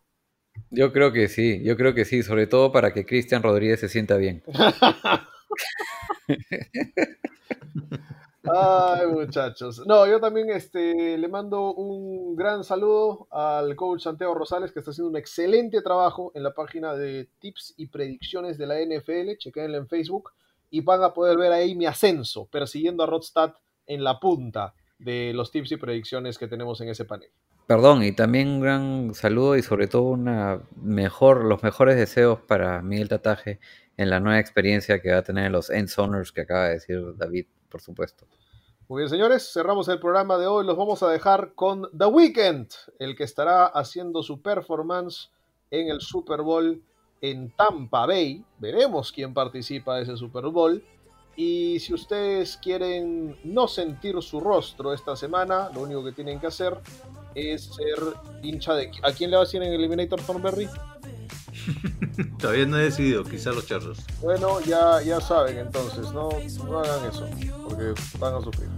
Yo creo que sí, yo creo que sí, sobre todo para que Cristian Rodríguez se sienta bien. Ay, muchachos. No, yo también este, le mando un gran saludo al coach Santiago Rosales, que está haciendo un excelente trabajo en la página de tips y predicciones de la NFL. Chequenla en Facebook y van a poder ver ahí mi ascenso persiguiendo a Rodstad en la punta de los tips y predicciones que tenemos en ese panel. Perdón, y también un gran saludo y sobre todo una mejor, los mejores deseos para Miguel Tataje en la nueva experiencia que va a tener en los End Zoners que acaba de decir David, por supuesto. Muy bien, señores, cerramos el programa de hoy. Los vamos a dejar con The Weeknd, el que estará haciendo su performance en el Super Bowl en Tampa Bay. Veremos quién participa de ese Super Bowl. Y si ustedes quieren no sentir su rostro esta semana, lo único que tienen que hacer es ser hincha de... ¿A quién le va a decir en Eliminator Thornberry? Todavía no he decidido, quizás los charros. Bueno, ya, ya saben entonces, no, no hagan eso, porque van a sufrir.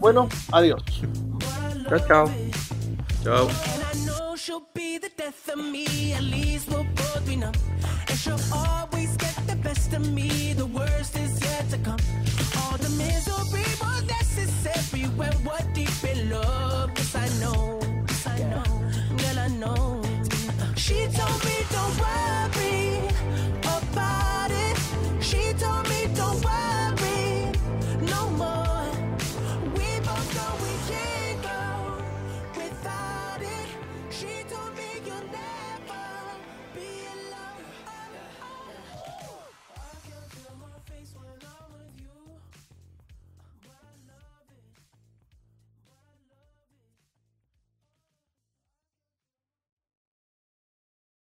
Bueno, adiós. Chao, chao. Chao. She'll be the death of me, at least we'll both be numb. And she'll always get the best of me, the worst is yet to come. All the misery was necessary when we're deep in love. Yes, I know, yes, I know, girl, I know. She told me.